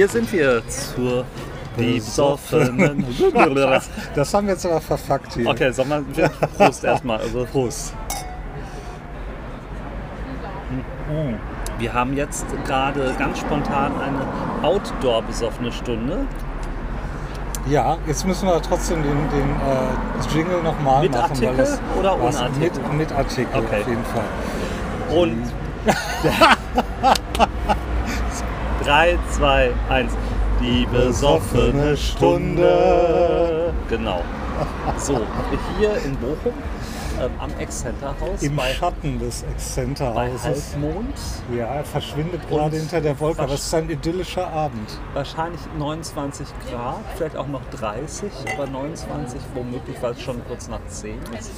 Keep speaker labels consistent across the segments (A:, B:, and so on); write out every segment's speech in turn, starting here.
A: Hier sind wir zur besoffenen.
B: Das, das haben wir jetzt aber verfuckt hier.
A: Okay, sag mal, Prost erstmal. Also,
B: Prost.
A: wir haben jetzt gerade ganz spontan eine Outdoor-besoffene Stunde.
B: Ja, jetzt müssen wir trotzdem den, den äh, Jingle nochmal
A: Mit
B: machen.
A: Artikel
B: es-
A: oder ohne Artikel?
B: Mit, mit Artikel
A: Okay.
B: auf jeden Fall.
A: Und 3, 2, 1. Die besoffene Stunde. Genau. So, hier in Bochum ähm, am Ex-Center-Haus
B: Im
A: bei,
B: Schatten des
A: bei
B: Exzenterhauses.
A: Halbmond.
B: Ja, er verschwindet gerade hinter der Wolke, aber es ist ein idyllischer Abend.
A: Wahrscheinlich 29 Grad, vielleicht auch noch 30, aber 29 womöglich, weil es schon kurz nach 10 ist.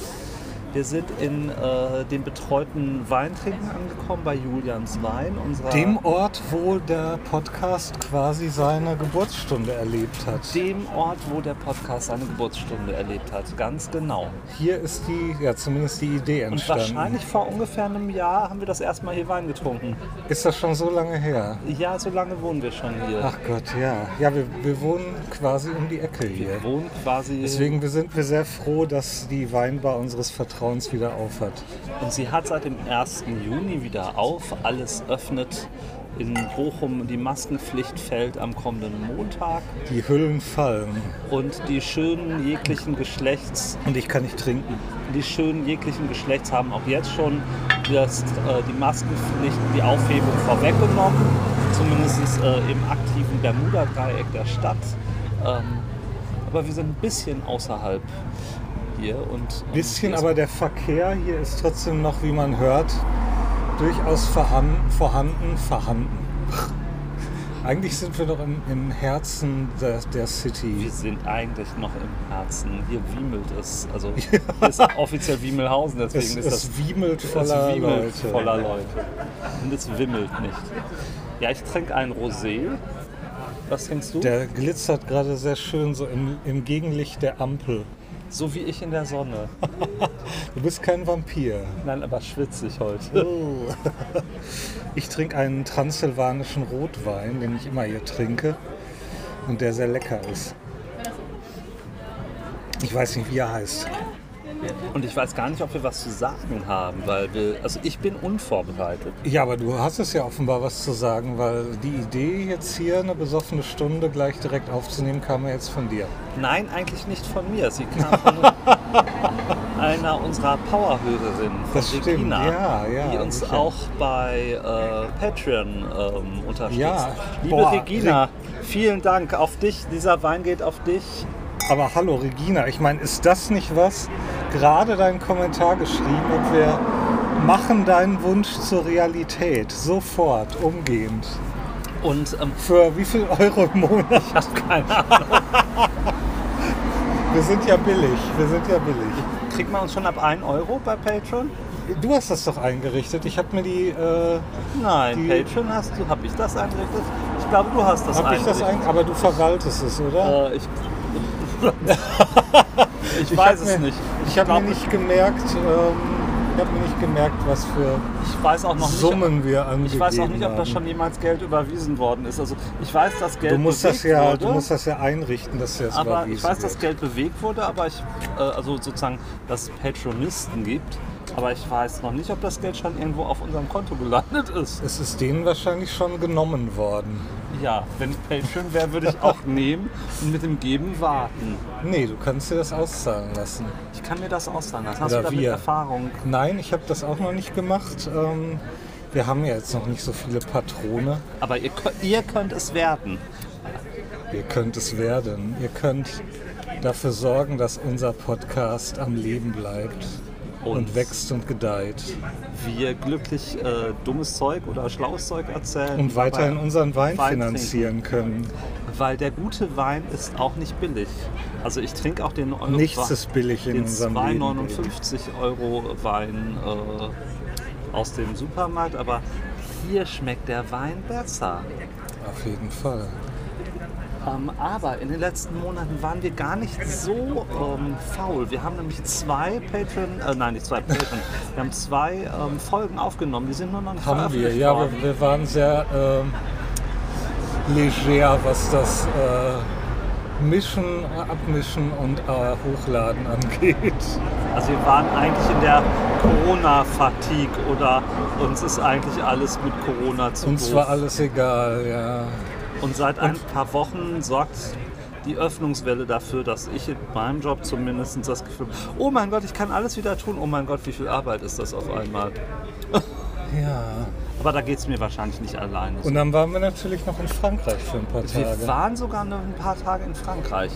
A: Wir sind in äh, dem betreuten Weintrinken angekommen bei Julians Wein, unserer
B: Dem Ort, wo der Podcast quasi seine Geburtsstunde erlebt hat.
A: dem Ort, wo der Podcast seine Geburtsstunde erlebt hat. Ganz genau.
B: Hier ist die, ja zumindest die Idee
A: Und
B: entstanden.
A: wahrscheinlich vor ungefähr einem Jahr haben wir das erste Mal hier Wein getrunken.
B: Ist das schon so lange her?
A: Ja, so lange wohnen wir schon hier.
B: Ach Gott, ja. Ja, wir, wir wohnen quasi um die Ecke hier.
A: wir wohnen quasi.
B: Deswegen wir sind wir sehr froh, dass die Weinbar unseres Vertrauens wieder auf hat.
A: Und sie hat seit dem 1. Juni wieder auf. Alles öffnet in Bochum. Die Maskenpflicht fällt am kommenden Montag.
B: Die Hüllen fallen.
A: Und die schönen jeglichen Geschlechts,
B: Und ich kann nicht trinken.
A: die schönen jeglichen Geschlechts haben auch jetzt schon das, äh, die Maskenpflicht, die Aufhebung vorweggenommen. Zumindest äh, im aktiven Bermuda-Dreieck der Stadt. Ähm, aber wir sind ein bisschen außerhalb hier. Und, und
B: Bisschen,
A: hier ist-
B: aber der Verkehr hier ist trotzdem noch, wie man hört, durchaus vorhanden. vorhanden, vorhanden. Eigentlich sind wir doch im, im Herzen der, der City.
A: Wir sind eigentlich noch im Herzen. Hier wiemelt es. Also hier ist offiziell Wiemelhausen,
B: Es,
A: deswegen ist das
B: es wiemelt
A: es
B: voller
A: wiemelt
B: Leute.
A: voller Leute. Und es wimmelt nicht. Ja, ich trinke ein Rosé. Was trinkst du?
B: Der glitzert gerade sehr schön so im, im Gegenlicht der Ampel.
A: So wie ich in der Sonne.
B: Du bist kein Vampir.
A: Nein, aber schwitzig heute.
B: Oh. Ich trinke einen transsilvanischen Rotwein, den ich immer hier trinke und der sehr lecker ist. Ich weiß nicht, wie er heißt.
A: Und ich weiß gar nicht, ob wir was zu sagen haben, weil wir, also ich bin unvorbereitet.
B: Ja, aber du hast es ja offenbar was zu sagen, weil die Idee, jetzt hier eine besoffene Stunde gleich direkt aufzunehmen, kam ja jetzt von dir.
A: Nein, eigentlich nicht von mir. Sie kam von einer unserer Powerhörerinnen, von
B: Das stimmt,
A: Regina,
B: ja, ja,
A: die uns
B: sicher.
A: auch bei äh, Patreon ähm, unterstützt.
B: Ja,
A: Liebe
B: boah,
A: Regina, vielen Dank auf dich. Dieser Wein geht auf dich.
B: Aber hallo Regina, ich meine, ist das nicht was? Gerade deinen Kommentar geschrieben und wir machen deinen Wunsch zur Realität. Sofort, umgehend.
A: Und ähm,
B: Für wie viel Euro im Monat?
A: ich habe keine Ahnung,
B: Wir sind ja billig. Wir sind ja billig.
A: kriegt man uns schon ab 1 Euro bei Patreon?
B: Du hast das doch eingerichtet. Ich habe mir die. Äh,
A: Nein,
B: Die-
A: Patreon hast du. Habe ich das eingerichtet? Ich glaube, du hast das
B: hab ich das
A: eingerichtet.
B: ein, aber du verwaltest es, oder?
A: Äh, ich ich
B: Ich
A: weiß es
B: mir,
A: nicht.
B: Ich habe
A: glaub,
B: mir nicht gemerkt. Ähm, ich habe mir nicht gemerkt, was für
A: Ich weiß auch noch nicht.
B: Summen wir angegeben
A: Ich weiß auch nicht, ob da
B: haben.
A: schon jemals Geld überwiesen worden ist. Also ich weiß, dass Geld
B: Du musst das
A: bewegt
B: ja,
A: wurde,
B: du musst das ja einrichten, dass das
A: aber ich weiß, dass
B: wird.
A: Geld bewegt wurde, aber ich, äh, also sozusagen, dass es Patronisten gibt. Aber ich weiß noch nicht, ob das Geld schon irgendwo auf unserem Konto gelandet ist.
B: Es ist denen wahrscheinlich schon genommen worden.
A: Ja, wenn ich Patreon wäre, würde ich auch nehmen und mit dem Geben warten.
B: Nee, du kannst dir das auszahlen lassen.
A: Ich kann mir das auszahlen lassen. Hast
B: Oder
A: du damit
B: wir.
A: Erfahrung?
B: Nein, ich habe das auch noch nicht gemacht. Ähm, wir haben ja jetzt noch nicht so viele Patrone.
A: Aber ihr, ihr könnt es werden.
B: Ihr könnt es werden. Ihr könnt dafür sorgen, dass unser Podcast am Leben bleibt und,
A: Und-
B: wächst und gedeiht.
A: Wir glücklich äh, dummes Zeug oder schlaues Zeug erzählen.
B: Und weiterhin unseren Wein,
A: Wein
B: finanzieren können.
A: Weil der gute Wein ist auch nicht billig. Also ich trinke auch den Euro
B: Nichts ist billig in
A: den
B: unserem Leben.
A: 2,59 Euro Wein äh, aus dem Supermarkt, aber hier schmeckt der Wein besser.
B: Auf jeden Fall.
A: Ähm, aber in den letzten Monaten waren wir gar nicht so ähm, faul. Wir haben nämlich zwei Patreon, äh, nein nicht zwei Patreon, wir haben zwei ähm, Folgen aufgenommen. Die sind nur noch nicht
B: Haben wir, ja, aber
A: worden.
B: wir waren sehr ähm, leger, was das äh, Mischen, Abmischen und äh, Hochladen angeht.
A: Also wir waren eigentlich in der Corona-Fatigue oder uns ist eigentlich alles mit Corona zu
B: Uns
A: doof.
B: war alles egal, ja.
A: Und seit ein paar Wochen sorgt die Öffnungswelle dafür, dass ich in meinem Job zumindest das Gefühl habe, oh mein Gott, ich kann alles wieder tun. Oh mein Gott, wie viel Arbeit ist das auf einmal.
B: Ja.
A: Aber da geht es mir wahrscheinlich nicht alleine. so.
B: Und dann waren wir natürlich noch in Frankreich für ein paar
A: Wir
B: Tage.
A: waren sogar noch ein paar Tage in Frankreich.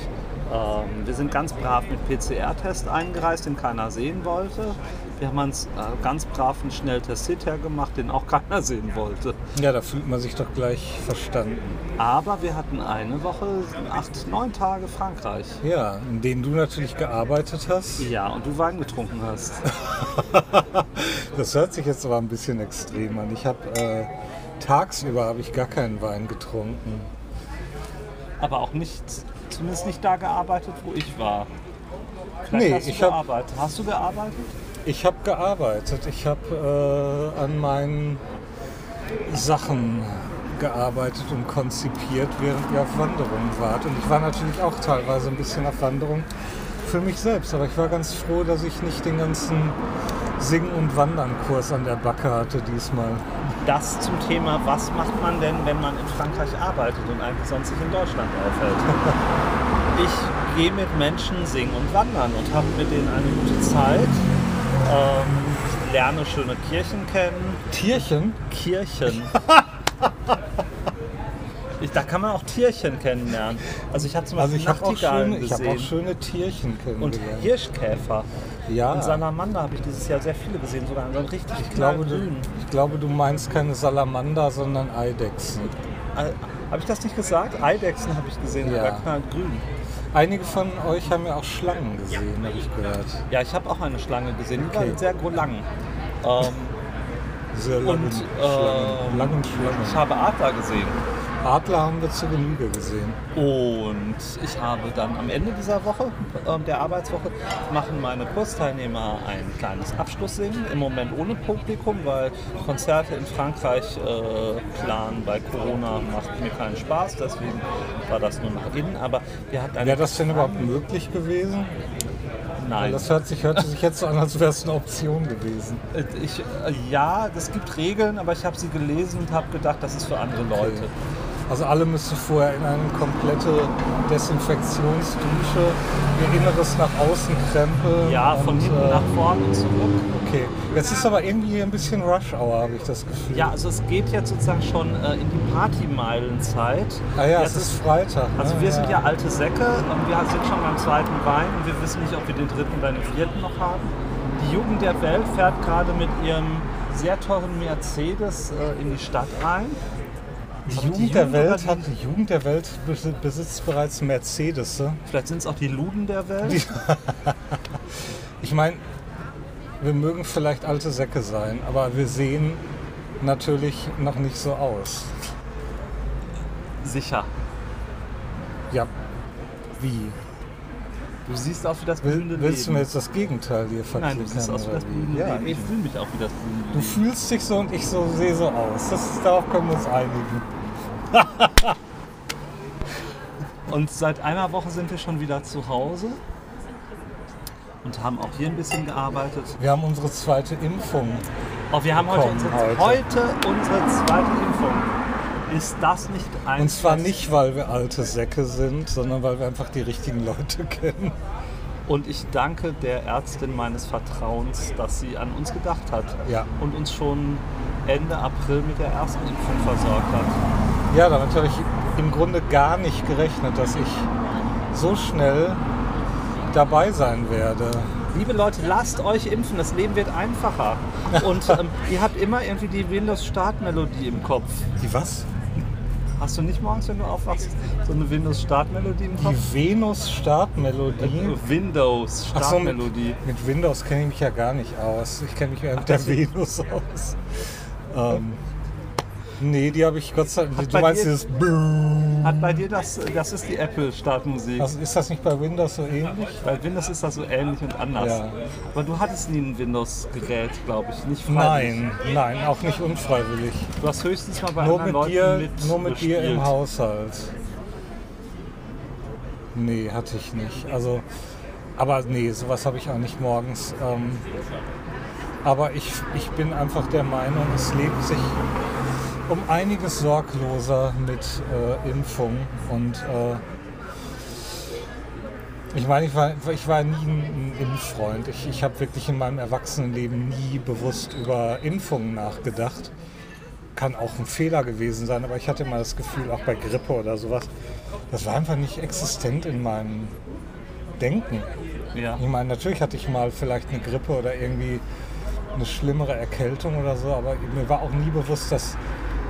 A: Ähm, wir sind ganz brav mit PCR-Test eingereist, den keiner sehen wollte. Wir haben uns äh, ganz brav einen Schnelltest hinterher gemacht, den auch keiner sehen wollte.
B: Ja, da fühlt man sich doch gleich verstanden.
A: Aber wir hatten eine Woche, acht, neun Tage Frankreich.
B: Ja, in denen du natürlich gearbeitet hast.
A: Ja, und du Wein getrunken hast.
B: Das hört sich jetzt aber ein bisschen extrem an. Ich habe äh, tagsüber habe ich gar keinen Wein getrunken.
A: Aber auch nicht, zumindest nicht da gearbeitet, wo ich war. Vielleicht
B: Nee,
A: hast du
B: ich hab-
A: gearbeitet. Hast du gearbeitet?
B: Ich habe gearbeitet. Ich habe äh, an meinen Sachen gearbeitet und konzipiert, während ihr auf Wanderung wart. Und ich war natürlich auch teilweise ein bisschen auf Wanderung für mich selbst. Aber ich war ganz froh, dass ich nicht den ganzen Singen- und Wandern-Kurs an der Backe hatte diesmal.
A: Das zum Thema, was macht man denn, wenn man in Frankreich arbeitet und eigentlich sonst sich in Deutschland aufhält? Ich gehe mit Menschen singen und wandern und habe mit denen eine gute Zeit. Ähm, lerne schöne Kirchen kennen.
B: Tierchen?
A: Kirchen. Ich, da kann man auch Tierchen kennenlernen. Also ich habe zum
B: Also
A: Beispiel
B: ich habe auch,
A: Nachtigallen
B: schöne- ich hab auch schöne Tierchen
A: und
B: kennengelernt.
A: Hirschkäfer.
B: Ja.
A: Und Salamander habe ich dieses Jahr sehr viele gesehen, sogar so ein richtig
B: Ich glaube, du, ich glaube, du meinst keine Salamander, sondern Eidechsen.
A: Äh, Habe ich das nicht gesagt? Eidechsen habe ich gesehen,
B: Ja.
A: sogar knallgrün.
B: Einige von euch haben ja auch Schlangen gesehen, habe ich gehört.
A: Ja, ich habe auch eine Schlange gesehen, die
B: Okay.
A: war sehr lang. Ähm,
B: Sehr langen
A: und
B: Schlangen.
A: ähm,
B: langen
A: ich
B: Schlangen.
A: habe Adler gesehen.
B: Adler haben wir zur Genüge gesehen.
A: Und ich habe dann am Ende dieser Woche, ähm, der Arbeitswoche, machen meine Kursteilnehmer ein kleines Abschlusssingen. Im Moment ohne Publikum, weil Konzerte in Frankreich äh, planen bei Corona macht mir keinen Spaß. Deswegen war das nur nach innen. Aber wir hatten
B: Wäre das denn überhaupt möglich gewesen? Weil
A: Nein.
B: das hört sich, hörte sich jetzt so an, als wäre es eine Option gewesen.
A: Äh, Ich, äh, ja, es gibt Regeln, aber ich habe sie gelesen und habe gedacht, das ist für andere Leute.
B: Also alle müssen vorher in eine komplette Desinfektionsdusche ihr Inneres nach außen krempeln.
A: Ja, von
B: und,
A: hinten
B: äh,
A: nach vorne und zurück.
B: Okay, jetzt ist aber irgendwie ein bisschen Rush Hour, habe ich das Gefühl.
A: Ja, also es geht jetzt sozusagen schon äh, in die Partymeilenzeit.
B: Ah ja,
A: Jetzt
B: es ist Freitag.
A: Also
B: ne?
A: wir sind ja alte Säcke und wir sind schon beim zweiten Wein und wir wissen nicht, ob wir den dritten oder den vierten noch haben. Die Jugend der Welt fährt gerade mit ihrem sehr teuren Mercedes äh, in die Stadt rein.
B: Die
A: Aber
B: Jugend, der Welt
A: die-
B: hat, die Jugend der Welt besi- besitzt bereits Mercedes.
A: Vielleicht sind es auch die Luden der Welt.
B: Die- Ich meine, wir mögen vielleicht alte Säcke sein, aber wir sehen natürlich noch nicht so aus.
A: Sicher.
B: Ja, wie?
A: Du siehst aus wie das blühende
B: Will, willst du mir jetzt das Gegenteil hier
A: Nein,
B: verklickern?
A: du siehst aus wie das blühende
B: Ja,
A: Leben.
B: ich,
A: fühle mich auch wie das blühende
B: du
A: Leben.
B: fühlst dich so und ich so sehe so aus. Das, darauf können wir uns einigen.
A: Und seit einer Woche sind wir schon wieder zu Hause und haben auch hier ein bisschen gearbeitet.
B: Wir haben unsere zweite Impfung.
A: Oh, wir haben heute unsere,
B: heute.
A: heute unsere zweite Impfung. Ist das nicht ein
B: Und zwar nicht, weil wir alte Säcke sind, sondern weil wir einfach die richtigen Leute kennen.
A: Und ich danke der Ärztin meines Vertrauens, dass sie an uns gedacht hat
B: Ja.
A: und uns schon Ende April mit der ersten Impfung versorgt hat.
B: Ja, damit habe ich im Grunde gar nicht gerechnet, dass ich so schnell dabei sein werde.
A: Liebe Leute, lasst euch impfen, das Leben wird einfacher. Und ähm, ihr habt immer irgendwie die Windows-Startmelodie im Kopf.
B: Die was?
A: Hast du nicht morgens, wenn du aufwachst, so eine Windows-Startmelodie im Kopf?
B: Die Venus-Startmelodie. Ach so, mit,
A: Windows-Startmelodie.
B: mit Windows kenne ich mich ja gar nicht aus. Ich kenne mich eher mit der
A: das-
B: Venus aus. Ähm, nee, die habe ich Gott sei Dank. Du
A: bei
B: meinst
A: dir-
B: dieses.
A: Hat bei dir das, das ist die Apple-Startmusik.
B: Also ist das nicht bei Windows so ähnlich?
A: Bei Windows ist das so ähnlich und anders.
B: Ja.
A: Aber du hattest nie ein Windows-Gerät, glaube ich, nicht freiwillig.
B: Nein, nein, auch nicht unfreiwillig.
A: Du hast höchstens mal bei
B: Nur
A: anderen
B: mit,
A: Leuten
B: dir,
A: mit
B: nur mit dir im
A: gespielt.
B: Haushalt. Nee, hatte ich nicht. Also, aber nee, sowas habe ich auch nicht morgens. Ähm, aber ich, ich bin einfach der Meinung, es lebt sich um einiges sorgloser mit äh, Impfung. Und äh, ich meine, ich war, ich war nie ein, ein Impffreund. Ich, ich habe wirklich in meinem Erwachsenenleben nie bewusst über Impfungen nachgedacht kann auch ein Fehler gewesen sein, aber ich hatte immer das Gefühl, auch bei Grippe oder sowas, das war einfach nicht existent in meinem Denken.
A: Ja.
B: Ich meine, natürlich hatte ich mal vielleicht eine Grippe oder irgendwie eine schlimmere Erkältung oder so, aber mir war auch nie bewusst, dass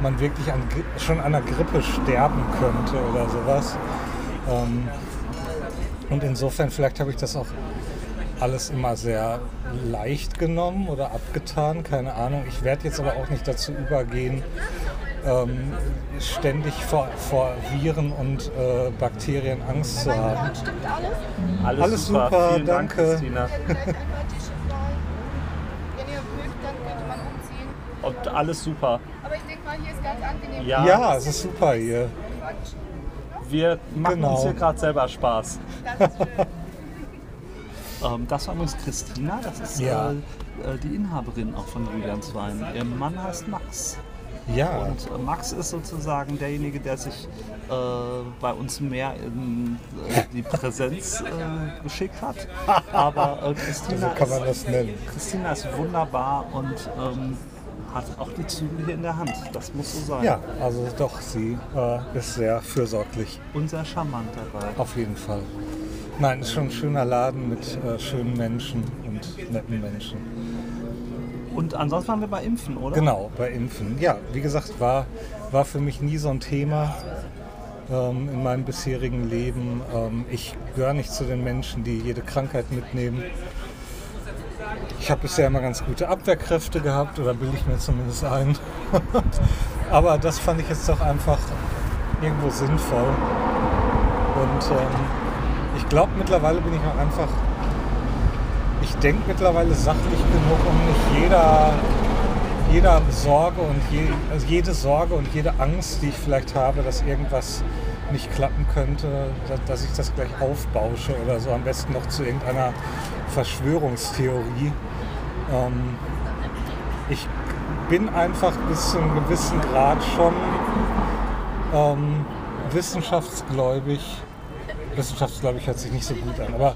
B: man wirklich an, schon an einer Grippe sterben könnte oder sowas. Ähm, und insofern, vielleicht habe ich das auch alles immer sehr leicht genommen oder abgetan, keine Ahnung. Ich werde jetzt aber auch nicht dazu übergehen, ähm, ständig vor, vor Viren und äh, Bakterien Angst zu haben.
C: Stimmt alles?
A: Alles, super,
B: super,
A: Vielen Dank,
B: danke.
A: Christina.
C: Vielleicht einfach Tische frei. Wenn ihr mögt, dann könnte man umziehen.
A: Und alles super.
C: Hier ist ganz angenehm.
A: Ja.
B: Ja, es ist super hier.
A: Wir machen
B: Genau.
A: uns hier gerade selber Spaß.
C: Das ist schön.
A: Ähm, das war übrigens Christina, das ist
B: Ja.
A: äh, äh, die Inhaberin auch von Julians Wein. Ihr Mann heißt Max.
B: Ja,
A: Und äh, Max ist sozusagen derjenige, der sich äh, bei uns mehr in äh, die Präsenz äh, geschickt hat. Aber äh, Christina,
B: so kann man
A: ist,
B: das nennen.
A: Christina ist wunderbar und ähm, hat auch die Zügel hier in der Hand. Das muss so sein.
B: Ja, also doch, sie äh, ist sehr fürsorglich,
A: Und sehr charmant dabei.
B: auf jeden Fall. Nein, ist schon ein schöner Laden mit äh, schönen Menschen und netten Menschen.
A: Und ansonsten waren wir bei Impfen, oder?
B: Genau, bei Impfen. Ja, wie gesagt, war, war für mich nie so ein Thema ähm, in meinem bisherigen Leben. Ähm, ich gehöre nicht zu den Menschen, die jede Krankheit mitnehmen. Ich habe bisher immer ganz gute Abwehrkräfte gehabt, oder bilde ich mir zumindest ein. Aber das fand ich jetzt doch einfach irgendwo sinnvoll. Und ähm, ich glaube, mittlerweile bin ich auch einfach ich denke mittlerweile sachlich genug, um nicht jeder, jeder Sorge und je, also jede Sorge und jede Angst, die ich vielleicht habe, dass irgendwas nicht klappen könnte, dass, ich das gleich aufbausche oder so, am besten noch zu irgendeiner Verschwörungstheorie. Ähm, ich bin einfach bis zu einem gewissen Grad schon ähm, wissenschaftsgläubig. Wissenschaftsgläubig hört sich nicht so gut an, aber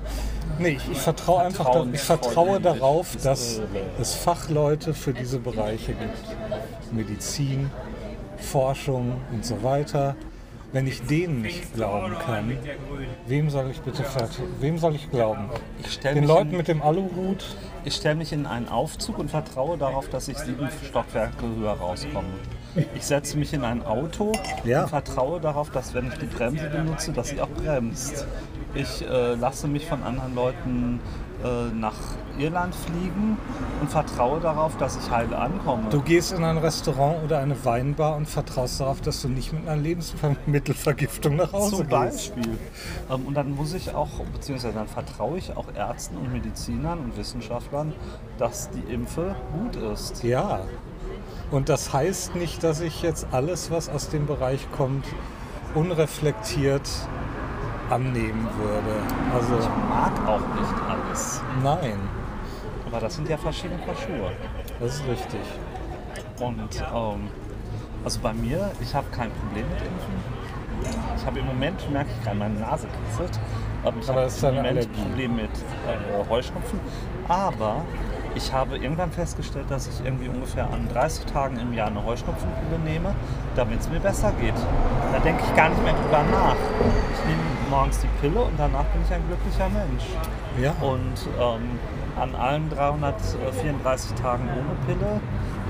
B: nee, ich, ich vertraue einfach, da, ich vertraue darauf, dass es Fachleute für diese Bereiche gibt. Medizin, Forschung und so weiter. Wenn ich denen nicht glauben kann, wem soll ich bitte? Wem soll ich glauben?
A: Ich stelle
B: Den
A: mich,
B: Leuten
A: in-
B: mit dem Aluhut?
A: ich stell mich in einen Aufzug und vertraue darauf, dass ich sieben Stockwerke höher rauskomme. Ich setze mich in ein Auto
B: Ja.
A: und vertraue darauf, dass wenn ich die Bremse benutze, dass sie auch bremst. Ich äh, lasse mich von anderen Leuten äh, nach Irland fliegen und vertraue darauf, dass ich heile ankomme.
B: Du gehst in ein Restaurant oder eine Weinbar und vertraust darauf, dass du nicht mit einer Lebensmittelvergiftung nach Hause
A: Zum
B: gehst.
A: Beispiel. Ähm, und dann muss ich auch, beziehungsweise dann vertraue ich auch Ärzten und Medizinern und Wissenschaftlern, dass die Impfe gut ist.
B: Ja. Und das heißt nicht, dass ich jetzt alles, was aus dem Bereich kommt, unreflektiert annehmen würde.
A: Ich
B: Also
A: mag auch nicht alles.
B: nein,
A: Aber das sind ja verschiedene Paar Schuhe.
B: das ist richtig.
A: Und ähm, also bei mir, ich habe kein Problem mit Impfen. Ich habe im Moment, merke ich gerade, meine Nase kitzelt. Ähm, ich
B: Aber
A: habe im Moment ein Problem mit äh, Heuschnupfen. Aber ich habe irgendwann festgestellt, dass ich irgendwie ungefähr an 30 Tagen im Jahr eine Heuschnupfenpille nehme, damit es mir besser geht. Da denke ich gar nicht mehr drüber nach. Ich nehme morgens die Pille und danach bin ich ein glücklicher Mensch.
B: Ja.
A: Und ähm, an allen 334 Tagen ohne Pille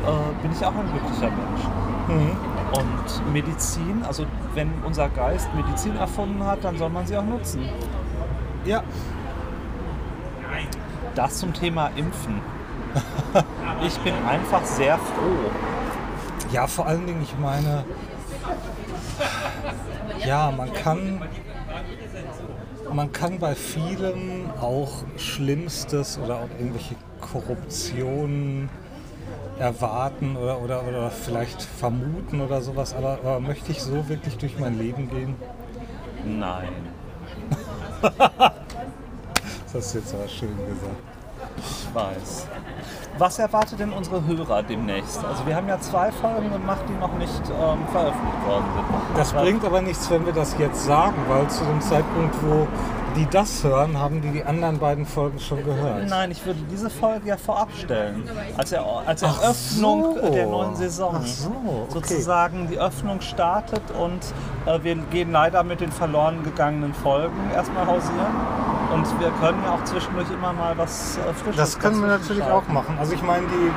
A: äh, bin ich auch ein glücklicher Mensch.
B: Mhm.
A: Und Medizin, also wenn unser Geist Medizin erfunden hat, dann soll man sie auch nutzen.
B: Ja.
A: Das zum Thema Impfen. Ich bin einfach sehr froh.
B: Ja, vor allen Dingen, ich meine, ja, man kann, man kann bei vielem auch Schlimmstes oder auch irgendwelche Korruptionen erwarten oder, oder, oder vielleicht vermuten oder sowas, aber, aber möchte ich so wirklich durch mein Leben gehen?
A: Nein.
B: Das hast du jetzt aber schön gesagt.
A: Ich weiß. Was erwartet denn unsere Hörer demnächst? Also wir haben ja zwei Folgen gemacht, die noch nicht ähm, veröffentlicht worden sind.
B: Das bringt aber nichts, wenn wir das jetzt sagen, weil zu dem Zeitpunkt, wo die das hören, haben die die anderen beiden Folgen schon gehört.
A: Nein, ich würde diese Folge ja vorab stellen. Als, er, als Eröffnung
B: so.
A: der neuen Saison.
B: Ach so, okay.
A: Sozusagen die Öffnung startet und äh, wir gehen leider mit den verloren gegangenen Folgen erstmal hausieren. Und wir können ja auch zwischendurch immer mal was äh, Frisches
B: Das können wir natürlich auch
A: schalten.
B: machen. Also ich meine, die,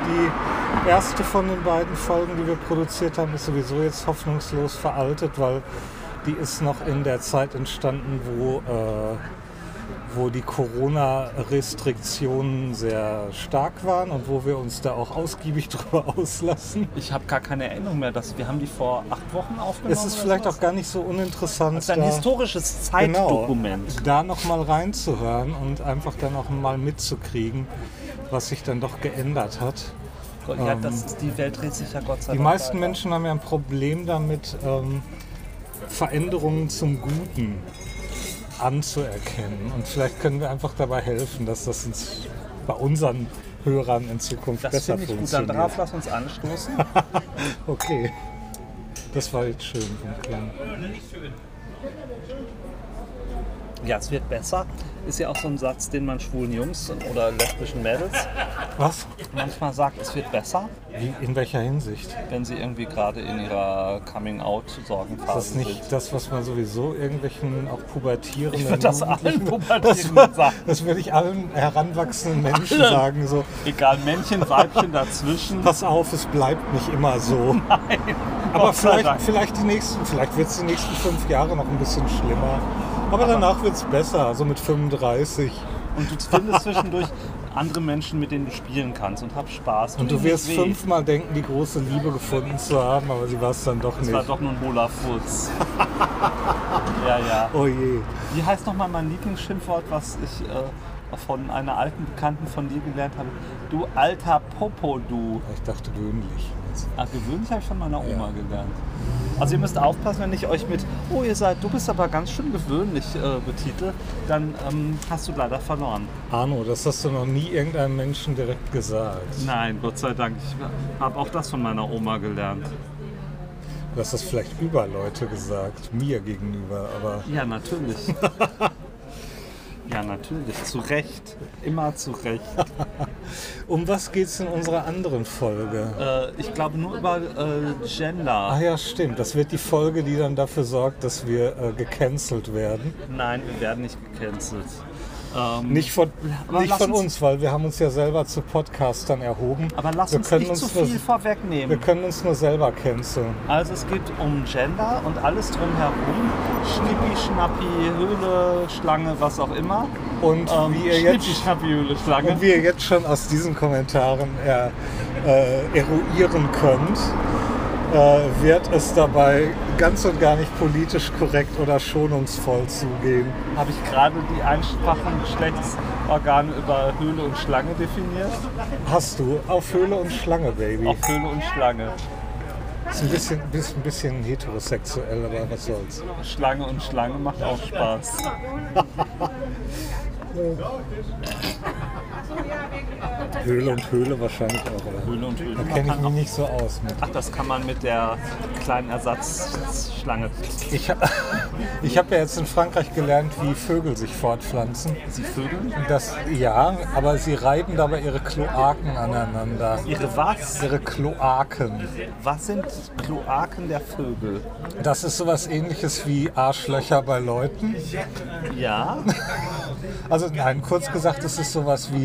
B: die erste von den beiden Folgen, die wir produziert haben, ist sowieso jetzt hoffnungslos veraltet, weil die ist noch in der Zeit entstanden, wo, äh, wo die Corona-Restriktionen sehr stark waren und wo wir uns da auch ausgiebig drüber auslassen.
A: Ich habe gar keine Erinnerung mehr. Dass, wir haben die vor acht Wochen aufgenommen.
B: Es ist vielleicht auch gar nicht so uninteressant,
A: Das ist ein
B: da,
A: historisches
B: genau,
A: Zeitdokument.
B: da noch mal reinzuhören und einfach dann auch mal mitzukriegen, was sich dann doch geändert hat.
A: Ja, das ist, die Welt dreht sich ja Gott sei
B: Die
A: Dank.
B: meisten
A: weiter.
B: Menschen haben ja ein Problem damit, ähm, Veränderungen zum Guten anzuerkennen. Und vielleicht können wir einfach dabei helfen, dass das uns bei unseren Hörern in Zukunft
A: Das
B: besser
A: finde ich gut. Dann
B: funktioniert.
A: darauf lass uns anstoßen.
B: Okay, das war jetzt schön und klar.
A: Ja, es wird besser. Ist ja auch so ein Satz, den man schwulen Jungs oder lesbischen Mädels
B: Was?
A: manchmal sagt, es wird besser,
B: Wie, in welcher Hinsicht?
A: wenn sie irgendwie gerade in ihrer
B: Ist
A: Coming-out-Sorgenphase
B: das nicht
A: sind.
B: das, was man sowieso irgendwelchen auch pubertierenden
A: Ich würde das allen
B: Jugendlichen-
A: Pubertierenden
B: das,
A: sagen.
B: das würde ich allen heranwachsenden Menschen
A: Allen.
B: sagen. So,
A: Egal, Männchen, Weibchen dazwischen.
B: pass auf, es bleibt nicht immer so. Aber
A: Gott sei
B: vielleicht,
A: Dank.
B: vielleicht, die nächsten, vielleicht wird es die nächsten fünf Jahre noch ein bisschen schlimmer. Aber danach wird es besser, so mit 35.
A: Und du findest zwischendurch andere Menschen, mit denen du spielen kannst und hab Spaß.
B: Und du wirst
A: weh.
B: fünfmal denken, die große Liebe gefunden zu haben, aber sie war es dann doch
A: Das war
B: nicht.
A: doch nur ein hohler Furz. ja, ja.
B: Oh je.
A: Wie heißt nochmal mein Lieblingsschimpfwort, was ich äh, von einer alten Bekannten von dir gelernt habe? Du alter Popo, du.
B: Ich dachte gewöhnlich.
A: Ah, gewöhnlich habe ich von meiner Oma
B: Ja.
A: gelernt. Also ihr müsst aufpassen, wenn ich euch mit, oh ihr seid, du bist aber ganz schön gewöhnlich äh, betitel, dann ähm, hast du leider verloren.
B: Arno, das hast du noch nie irgendeinem Menschen direkt gesagt.
A: Nein, Gott sei Dank. Ich habe auch das von meiner Oma gelernt.
B: Du hast das vielleicht über Leute gesagt, mir gegenüber, aber
A: Ja, natürlich. ja, natürlich. Zu Recht. Immer zu Recht.
B: um was geht es in unserer anderen Folge?
A: Äh, ich glaube nur über äh, Gender.
B: Ach ja, stimmt. Das wird die Folge, die dann dafür sorgt, dass wir äh, gecancelt werden.
A: Nein, wir werden nicht gecancelt. Ähm,
B: Nicht von, nicht von
A: uns-
B: uns, weil wir haben uns ja selber zu Podcastern erhoben.
A: aber lass
B: wir
A: uns nicht
B: uns
A: zu
B: nur-
A: viel
B: Wir
A: vorwegnehmen.
B: können uns nur selber canceln.
A: Also es geht um Gender und alles drumherum. Schnippi, Schnappi, Höhle, Schlange, was auch immer.
B: Und
A: Ähm,
B: wie, ihr jetzt,
A: Schnappi, Höhle, Schlange.
B: und wie ihr jetzt schon aus diesen Kommentaren äh, äh, eruieren könnt, äh, wird es dabei ganz und gar nicht politisch korrekt oder schonungsvoll zugehen.
A: Habe ich gerade die einfachen Geschlechtsorgane über Höhle und Schlange definiert?
B: Hast du auf Höhle und Schlange, Baby.
A: Auf Höhle und Schlange.
B: Ist ein bisschen, bisschen, bisschen heterosexuell, aber was soll's.
A: Schlange und Schlange macht auch Spaß.
B: Höhle und Höhle wahrscheinlich auch, oder?
A: Höhle und Höhle.
B: Da kenne ich mich nicht so aus mit.
A: Ach, das kann man mit der kleinen Ersatzschlange.
B: Ich, ha- ich habe ja jetzt in Frankreich gelernt, wie Vögel sich fortpflanzen.
A: Sie vögeln?
B: Das, ja, aber sie reiben dabei ihre Kloaken aneinander.
A: Ihre was?
B: Ihre Kloaken.
A: Was sind Kloaken der Vögel?
B: Das ist sowas ähnliches wie Arschlöcher bei Leuten.
A: Ja.
B: Also nein, kurz gesagt, es ist sowas wie,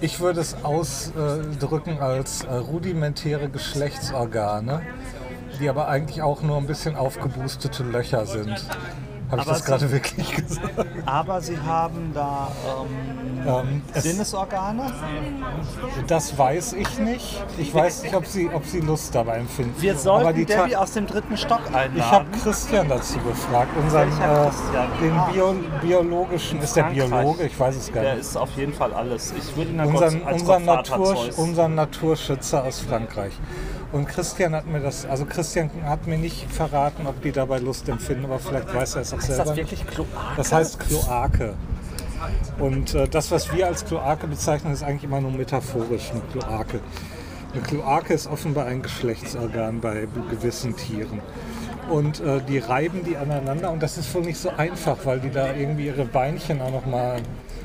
B: ich würde es ausdrücken als äh, rudimentäre Geschlechtsorgane, die aber eigentlich auch nur ein bisschen aufgeboostete Löcher sind. Habe ich
A: Aber
B: das gerade wirklich gesagt?
A: Aber sie haben da ähm,
B: Ähm, es,
A: Sinnesorgane.
B: das weiß ich nicht. Ich weiß nicht, ob sie, ob sie Lust dabei empfinden.
A: Wir
B: Aber
A: sollten
B: die Ta-
A: Debbie aus dem dritten Stock einladen.
B: Ich habe Christian dazu gefragt, unseren äh, den. Bio, biologischen, ist der. Biologe? Ich weiß es gar
A: Der
B: nicht.
A: ist auf jeden Fall alles. Ich würde ihn dann
B: Unseren,
A: als
B: unseren, Natur, unseren Naturschützer aus Frankreich. Und Christian hat mir das, also Christian hat mir nicht verraten, ob die dabei Lust empfinden, aber vielleicht weiß er es auch
A: Ist
B: selber.
A: das
B: nicht.
A: wirklich Kloake?
B: Das heißt Kloake. Und äh, das, was wir als Kloake bezeichnen, ist eigentlich immer nur metaphorisch eine Kloake. Eine Kloake ist offenbar ein Geschlechtsorgan bei gewissen Tieren. Und äh, die reiben die aneinander und das ist wohl nicht so einfach, weil die da irgendwie ihre Beinchen auch noch mal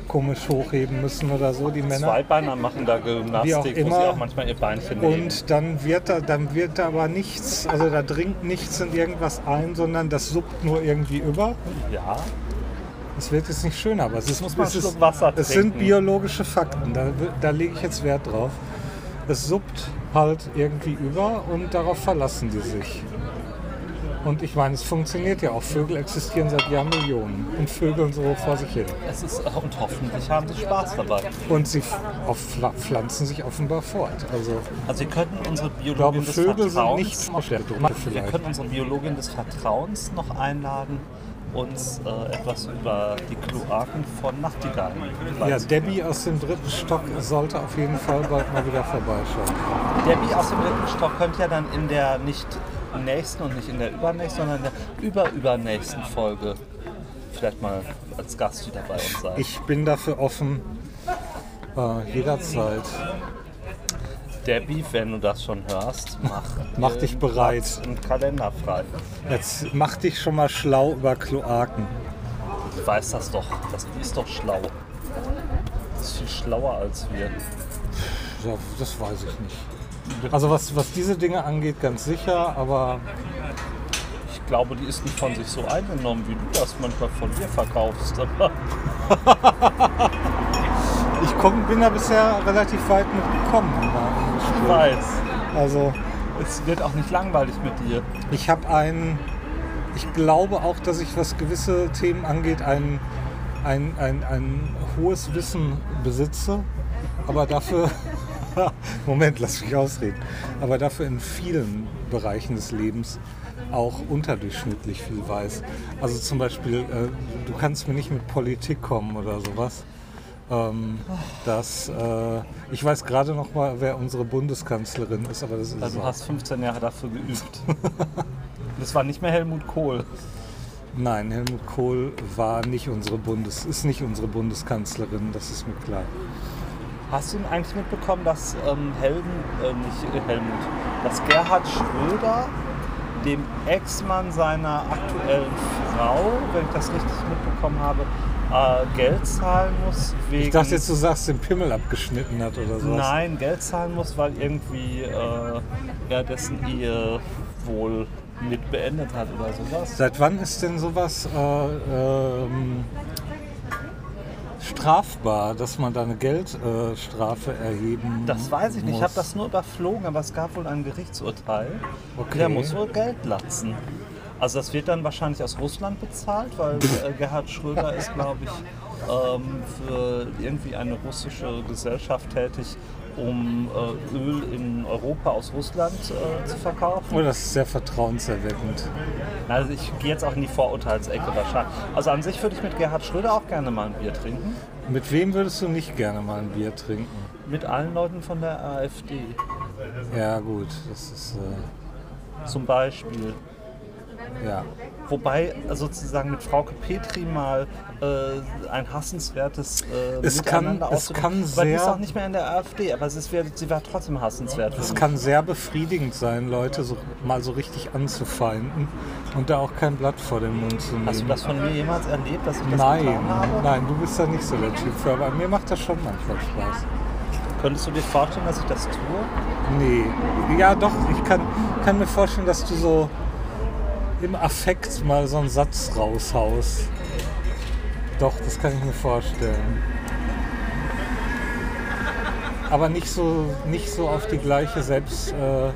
B: komisch hochheben müssen oder so, die Männer.
A: Zweibeiner machen da
B: Wie auch
A: Gymnastik, wo
B: immer.
A: sie auch manchmal ihr Beinchen nehmen.
B: Und dann wird da, dann wird da aber nichts, also da dringt nichts in irgendwas ein, sondern das suppt nur irgendwie über.
A: Ja,
B: Es wird jetzt nicht schön, aber es, ist,
A: muss man
B: es, ist,
A: Wasser
B: es sind biologische Fakten, da, da lege ich jetzt Wert drauf. Es suppt halt irgendwie über und darauf verlassen die sich. Und ich meine, es funktioniert ja auch. Vögel existieren seit Jahrmillionen und vögeln so vor sich hin.
A: es ist und hoffentlich haben sie Spaß dabei.
B: Und sie auf, Pfla- pflanzen sich offenbar fort. Also
A: Also wir könnten unsere Biologin des
B: Vögel
A: Vertrauens, wir können unsere Biologin des Vertrauens noch einladen, uns äh, etwas über die Kloaken von Nachtigallen
B: Ja. Debbie aus dem dritten Stock sollte auf jeden Fall bald mal wieder vorbeischauen.
A: Debbie aus dem dritten Stock könnte ja dann in der nicht nächsten und nicht in der übernächsten, sondern in der überübernächsten Folge vielleicht mal als Gast wieder bei uns sein.
B: Ich bin dafür offen, äh, jederzeit.
A: Debbie, wenn du das schon hörst, mach,
B: Mach dich bereit.
A: Und Kalender frei.
B: Jetzt mach dich schon mal schlau über Kloaken.
A: Ich weiß das doch. Das ist doch schlau. Das ist viel schlauer als wir.
B: Ja, das weiß ich nicht. Also was, was diese Dinge angeht, ganz sicher, aber
A: Ich glaube, die ist nicht von sich so eingenommen, wie du das manchmal von dir verkaufst.
B: Ich komm, bin da bisher relativ weit mitgekommen.
A: ich weiß.
B: Also
A: Es wird auch nicht langweilig mit dir.
B: ich habe ein, ich glaube auch, dass ich, was gewisse Themen angeht, ein, ein, ein, ein hohes Wissen besitze, aber dafür, Moment, lass mich ausreden, aber dafür in vielen Bereichen des Lebens auch unterdurchschnittlich viel weiß. Also zum Beispiel, äh, du kannst mir nicht mit Politik kommen oder sowas. Ähm, das, äh, ich weiß gerade noch mal, wer unsere Bundeskanzlerin ist, aber das ist
A: Also du hast 15 Jahre dafür geübt. Das war nicht mehr Helmut Kohl.
B: Nein, Helmut Kohl war nicht unsere Bundes, ist nicht unsere Bundeskanzlerin, das ist mir klar.
A: Hast du eigentlich mitbekommen, dass ähm, Helden, äh, nicht Helmut, dass Gerhard Schröder dem Ex-Mann seiner aktuellen Frau, wenn ich das richtig mitbekommen habe, äh, Geld zahlen muss wegen.
B: Ich dachte jetzt, du sagst, den Pimmel abgeschnitten hat oder so.
A: Nein, Geld zahlen muss, weil irgendwie äh, er dessen Ehe wohl mit beendet hat oder sowas.
B: Seit wann ist denn sowas äh, ähm, strafbar, dass man da eine Geldstrafe erheben
A: Das weiß ich nicht. Ich habe das nur überflogen, aber es gab wohl ein Gerichtsurteil.
B: Okay.
A: Der muss wohl Geld latzen. Also das wird dann wahrscheinlich aus Russland bezahlt, weil äh, Gerhard Schröder ist, glaube ich, ähm, für irgendwie eine russische Gesellschaft tätig, um äh, Öl in Europa aus Russland äh, zu verkaufen.
B: Oh, das ist sehr vertrauenserweckend.
A: Also ich gehe jetzt auch in die Vorurteilsecke wahrscheinlich. Also an sich würde ich mit Gerhard Schröder auch gerne mal ein Bier trinken.
B: Mit wem würdest du nicht gerne mal ein Bier trinken?
A: Mit allen Leuten von der AfD
B: Ja gut, das ist äh,
A: zum Beispiel.
B: ja.
A: Wobei äh, sozusagen mit Frauke Petri mal äh, ein hassenswertes äh,
B: Es kann- es kann
A: Weil die ist
B: sehr-
A: auch nicht mehr in der AfD, aber es ist, sie war trotzdem hassenswert.
B: Es kann sehr befriedigend sein, Leute so, mal so richtig anzufeinden und da auch kein Blatt vor den Mund zu nehmen.
A: Hast du das von mir jemals erlebt, dass ich das
B: Nein,
A: getan habe?
B: nein, du bist da nicht so der Typ für, aber mir macht das schon manchmal Spaß.
A: Könntest du dir vorstellen, dass ich das tue?
B: Nee, ja doch, ich kann, kann mir vorstellen, dass du so im Affekt mal so einen Satz raushaust. Doch, das kann ich mir vorstellen. Aber nicht so, nicht so auf die gleiche Selbst, äh,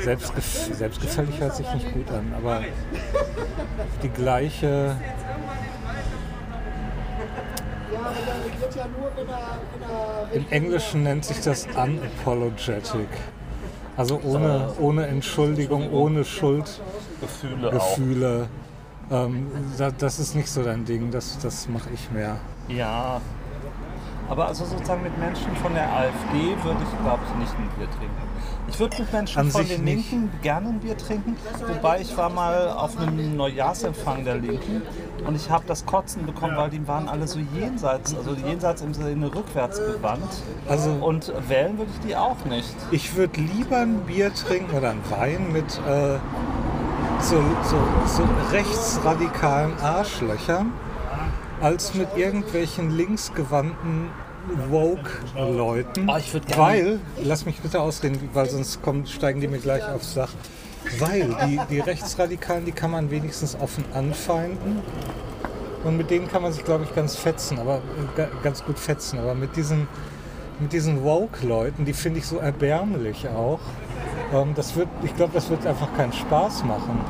B: Selbstgef selbstgefällig hört sich nicht gut an, aber die gleiche Im Englischen nennt sich das unapologetic. Also ohne, ohne Entschuldigung, ohne
A: Gefühle,
B: Schuldgefühle. Ähm, da, das ist nicht so dein Ding, das, das mache ich mehr.
A: Ja. Aber also sozusagen mit Menschen von der AfD würde ich, glaube ich, nicht ein Bier trinken. Ich würde mit Menschen
B: An
A: von den
B: nicht.
A: Linken gerne ein Bier trinken, wobei ich war mal auf einem Neujahrsempfang der Linken und ich habe das Kotzen bekommen, weil die waren alle so jenseits, also jenseits im Sinne rückwärts gewandt.
B: Also
A: Und wählen würde ich die auch nicht.
B: ich würde lieber ein Bier trinken oder ein Wein mit äh, so, so, so rechtsradikalen Arschlöchern, als mit irgendwelchen linksgewandten Woke-Leuten.
A: Oh,
B: weil, lass mich bitte ausreden, weil sonst kommen, steigen die mir gleich aufs Dach. Weil die, die Rechtsradikalen, die kann man wenigstens offen anfeinden. Und mit denen kann man sich, glaube ich, ganz fetzen, aber äh, ga- ganz gut fetzen. Aber mit diesen, mit diesen Woke-Leuten, die finde ich so erbärmlich auch. Ähm, das wird, ich glaube, das wird einfach keinen Spaß machen,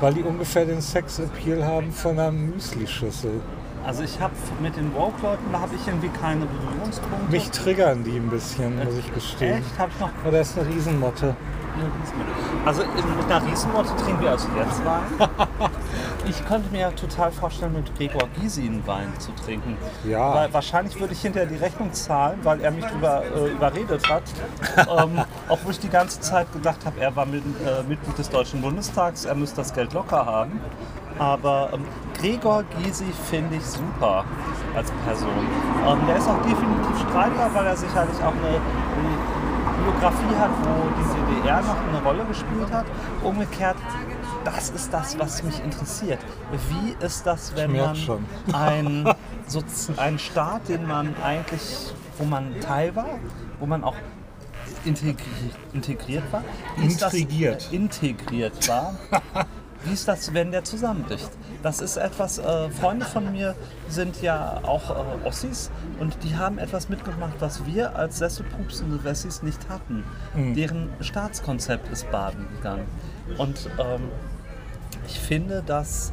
B: weil die ungefähr den Sex-Appeal haben von einer Müslischüssel.
A: Also ich habe mit den Woke-Leuten, da habe ich irgendwie keine Berührungspunkte.
B: Mich triggern die ein bisschen, muss ich gestehen.
A: Echt? Habe ich noch
B: Aber das ist eine Riesenmotte.
A: Also mit einer Riesenmotte trinken wir also jetzt Wein. Ich könnte mir total vorstellen, mit Gregor Gysi einen Wein zu trinken.
B: Ja.
A: Weil wahrscheinlich würde ich hinterher die Rechnung zahlen, weil er mich drüber äh, überredet hat. ähm, obwohl ich die ganze Zeit gedacht habe, er war mit, äh, Mitglied des Deutschen Bundestags, er müsste das Geld locker haben. Aber ähm, Gregor Gysi finde ich super als Person. Ähm, der ist auch definitiv Streiter, weil er sicherlich auch eine, eine Biografie hat, wo die DDR noch eine Rolle gespielt hat. Umgekehrt, das ist das, was mich interessiert. Wie ist das, wenn man ein, so, einen Staat, den man eigentlich, wo man Teil war, wo man auch integri integriert war, das-
B: Intrigiert.
A: integriert war, wie ist das, wenn der zusammenbricht? Das ist etwas, äh, Freunde von mir sind ja auch äh, Ossis und die haben etwas mitgemacht, was wir als sesselpupsende Wessis nicht hatten. Deren Staatskonzept ist baden gegangen. Und ähm, ich finde das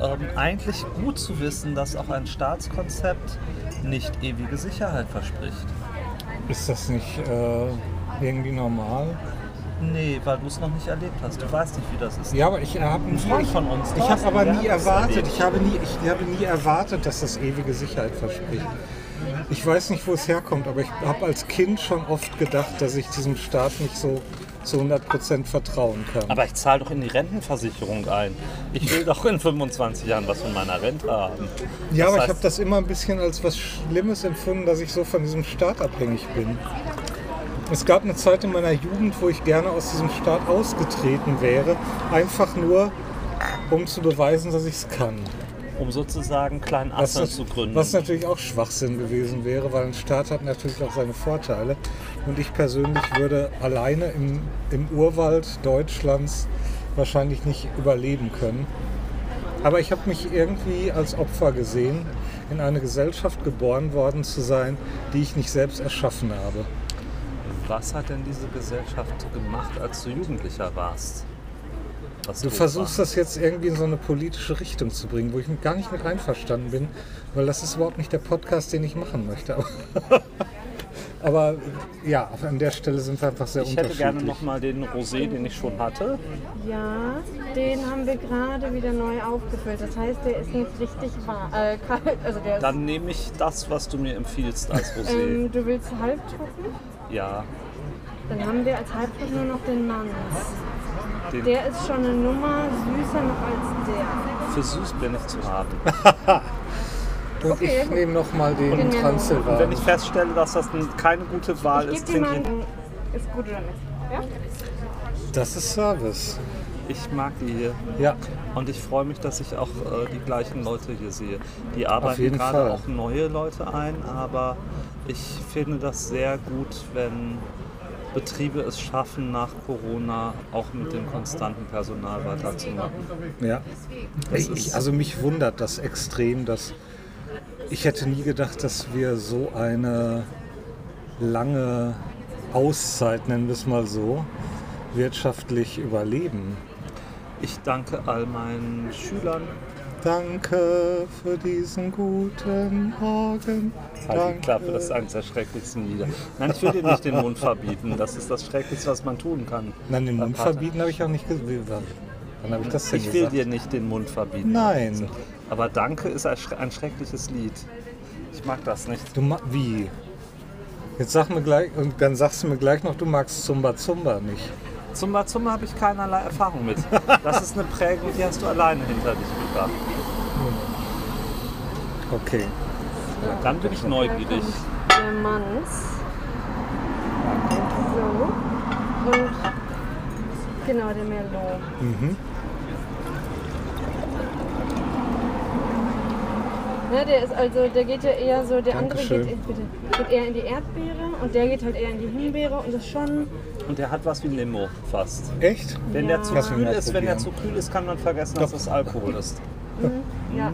A: ähm, eigentlich gut zu wissen, dass auch ein Staatskonzept nicht ewige Sicherheit verspricht.
B: Ist das nicht äh, irgendwie normal?
A: Nee, weil du es noch nicht erlebt hast. Du weißt nicht, wie das ist.
B: Ja, aber ich habe
A: Ein Freund von uns,
B: Ich habe aber nie erwartet. Ich habe nie, ich habe nie erwartet, dass das ewige Sicherheit verspricht. Ich weiß nicht, wo es herkommt, aber ich habe als Kind schon oft gedacht, dass ich diesem Staat nicht so zu 100% vertrauen kann.
A: Aber ich zahle doch in die Rentenversicherung ein. Ich will doch in 25 Jahren was von meiner Rente haben.
B: ja,
A: das
B: aber ich habe das immer ein bisschen als was Schlimmes empfunden, dass ich so von diesem Staat abhängig bin. Es gab eine Zeit in meiner Jugend, wo ich gerne aus diesem Staat ausgetreten wäre, einfach nur, um zu beweisen, dass ich es kann.
A: Um sozusagen kleinen Asse zu gründen.
B: was natürlich auch Schwachsinn gewesen wäre, weil ein Staat hat natürlich auch seine Vorteile. Und ich persönlich würde alleine im, im Urwald Deutschlands wahrscheinlich nicht überleben können. Aber ich habe mich irgendwie als Opfer gesehen, in eine Gesellschaft geboren worden zu sein, die ich nicht selbst erschaffen habe.
A: Was hat denn diese Gesellschaft gemacht, als du Jugendlicher warst? Was
B: Du versuchst
A: war?
B: das jetzt irgendwie in so eine politische Richtung zu bringen, wo ich gar nicht mit einverstanden bin, weil das ist überhaupt nicht der Podcast, den ich machen möchte. Aber, ja, an der Stelle sind wir einfach sehr
A: Ich hätte
B: unterschiedlich.
A: gerne nochmal den Rosé, den ich schon hatte.
D: Ja, den haben wir gerade wieder neu aufgefüllt. Das heißt, der ist nicht richtig warm. Äh, kalt. Also der
A: Dann nehme ich das, was du mir empfiehlst als Rosé.
D: ähm, du willst halbtrocken?
A: Ja,
D: Dann haben wir als halbtrocken nur noch den Manns.
A: den
D: Der ist schon eine Nummer süßer noch als der.
A: für süß bin ich zu haben.
B: Und
D: Okay.
B: ich nehme nochmal den
D: Den wir
B: Transsilvan.
A: Und wenn ich feststelle, dass das keine gute Wahl
D: Ich
A: ist, trinke
D: einen. Ist gut oder nicht? Ja?
B: Das ist Service.
A: Ich. Mag die hier.
B: Ja,
A: Und ich freue mich, dass ich auch äh, die gleichen Leute hier sehe. Die arbeiten gerade auch neue Leute ein, aber ich finde das sehr gut, wenn Betriebe es schaffen, nach Corona auch mit dem konstanten Personal weiterzumachen.
B: ja. Ich, also mich wundert das extrem, dass ich hätte nie gedacht, dass wir so eine lange Auszeit, nennen wir es mal so, wirtschaftlich überleben.
A: Ich danke all meinen Schülern.
B: Danke für diesen guten Morgen.
A: Halt die Klappe, das ist eines der schrecklichsten Lieder. Nein, ich will dir nicht den Mund verbieten. Das ist das Schrecklichste, was man tun kann.
B: Nein, den Mund
A: Pater.
B: verbieten habe ich auch nicht gesehen. Wann habe ich das
A: Ich will
B: gesagt?
A: dir nicht den Mund verbieten.
B: Nein.
A: Aber Danke ist ein schreckliches Lied. Ich mag das nicht.
B: Du ma wie? Jetzt sag mir gleich, und dann sagst du mir gleich noch, du magst Zumba Zumba nicht.
A: Zumba Zumba habe ich keinerlei Erfahrung mit. Das ist eine Prägung, die hast du alleine hinter dich gebracht.
B: Okay.
A: Dann bin ich neugierig.
D: Der Manns. So. Und genau, der Merlot.
B: Mhm.
D: Ne, der ist also, der geht ja eher so, der andere
B: Dankeschön.
D: geht, bitte, geht eher in die Erdbeere und der geht halt eher in die Himbeere und das schon,
A: Und der hat was wie ein Limo fast.
B: Echt?
A: Wenn
D: Ja.
A: der zu
B: Lass mich
A: kühl ist, wenn der zu kühl ist, kann man vergessen, dass es Alkohol ist.
D: ja.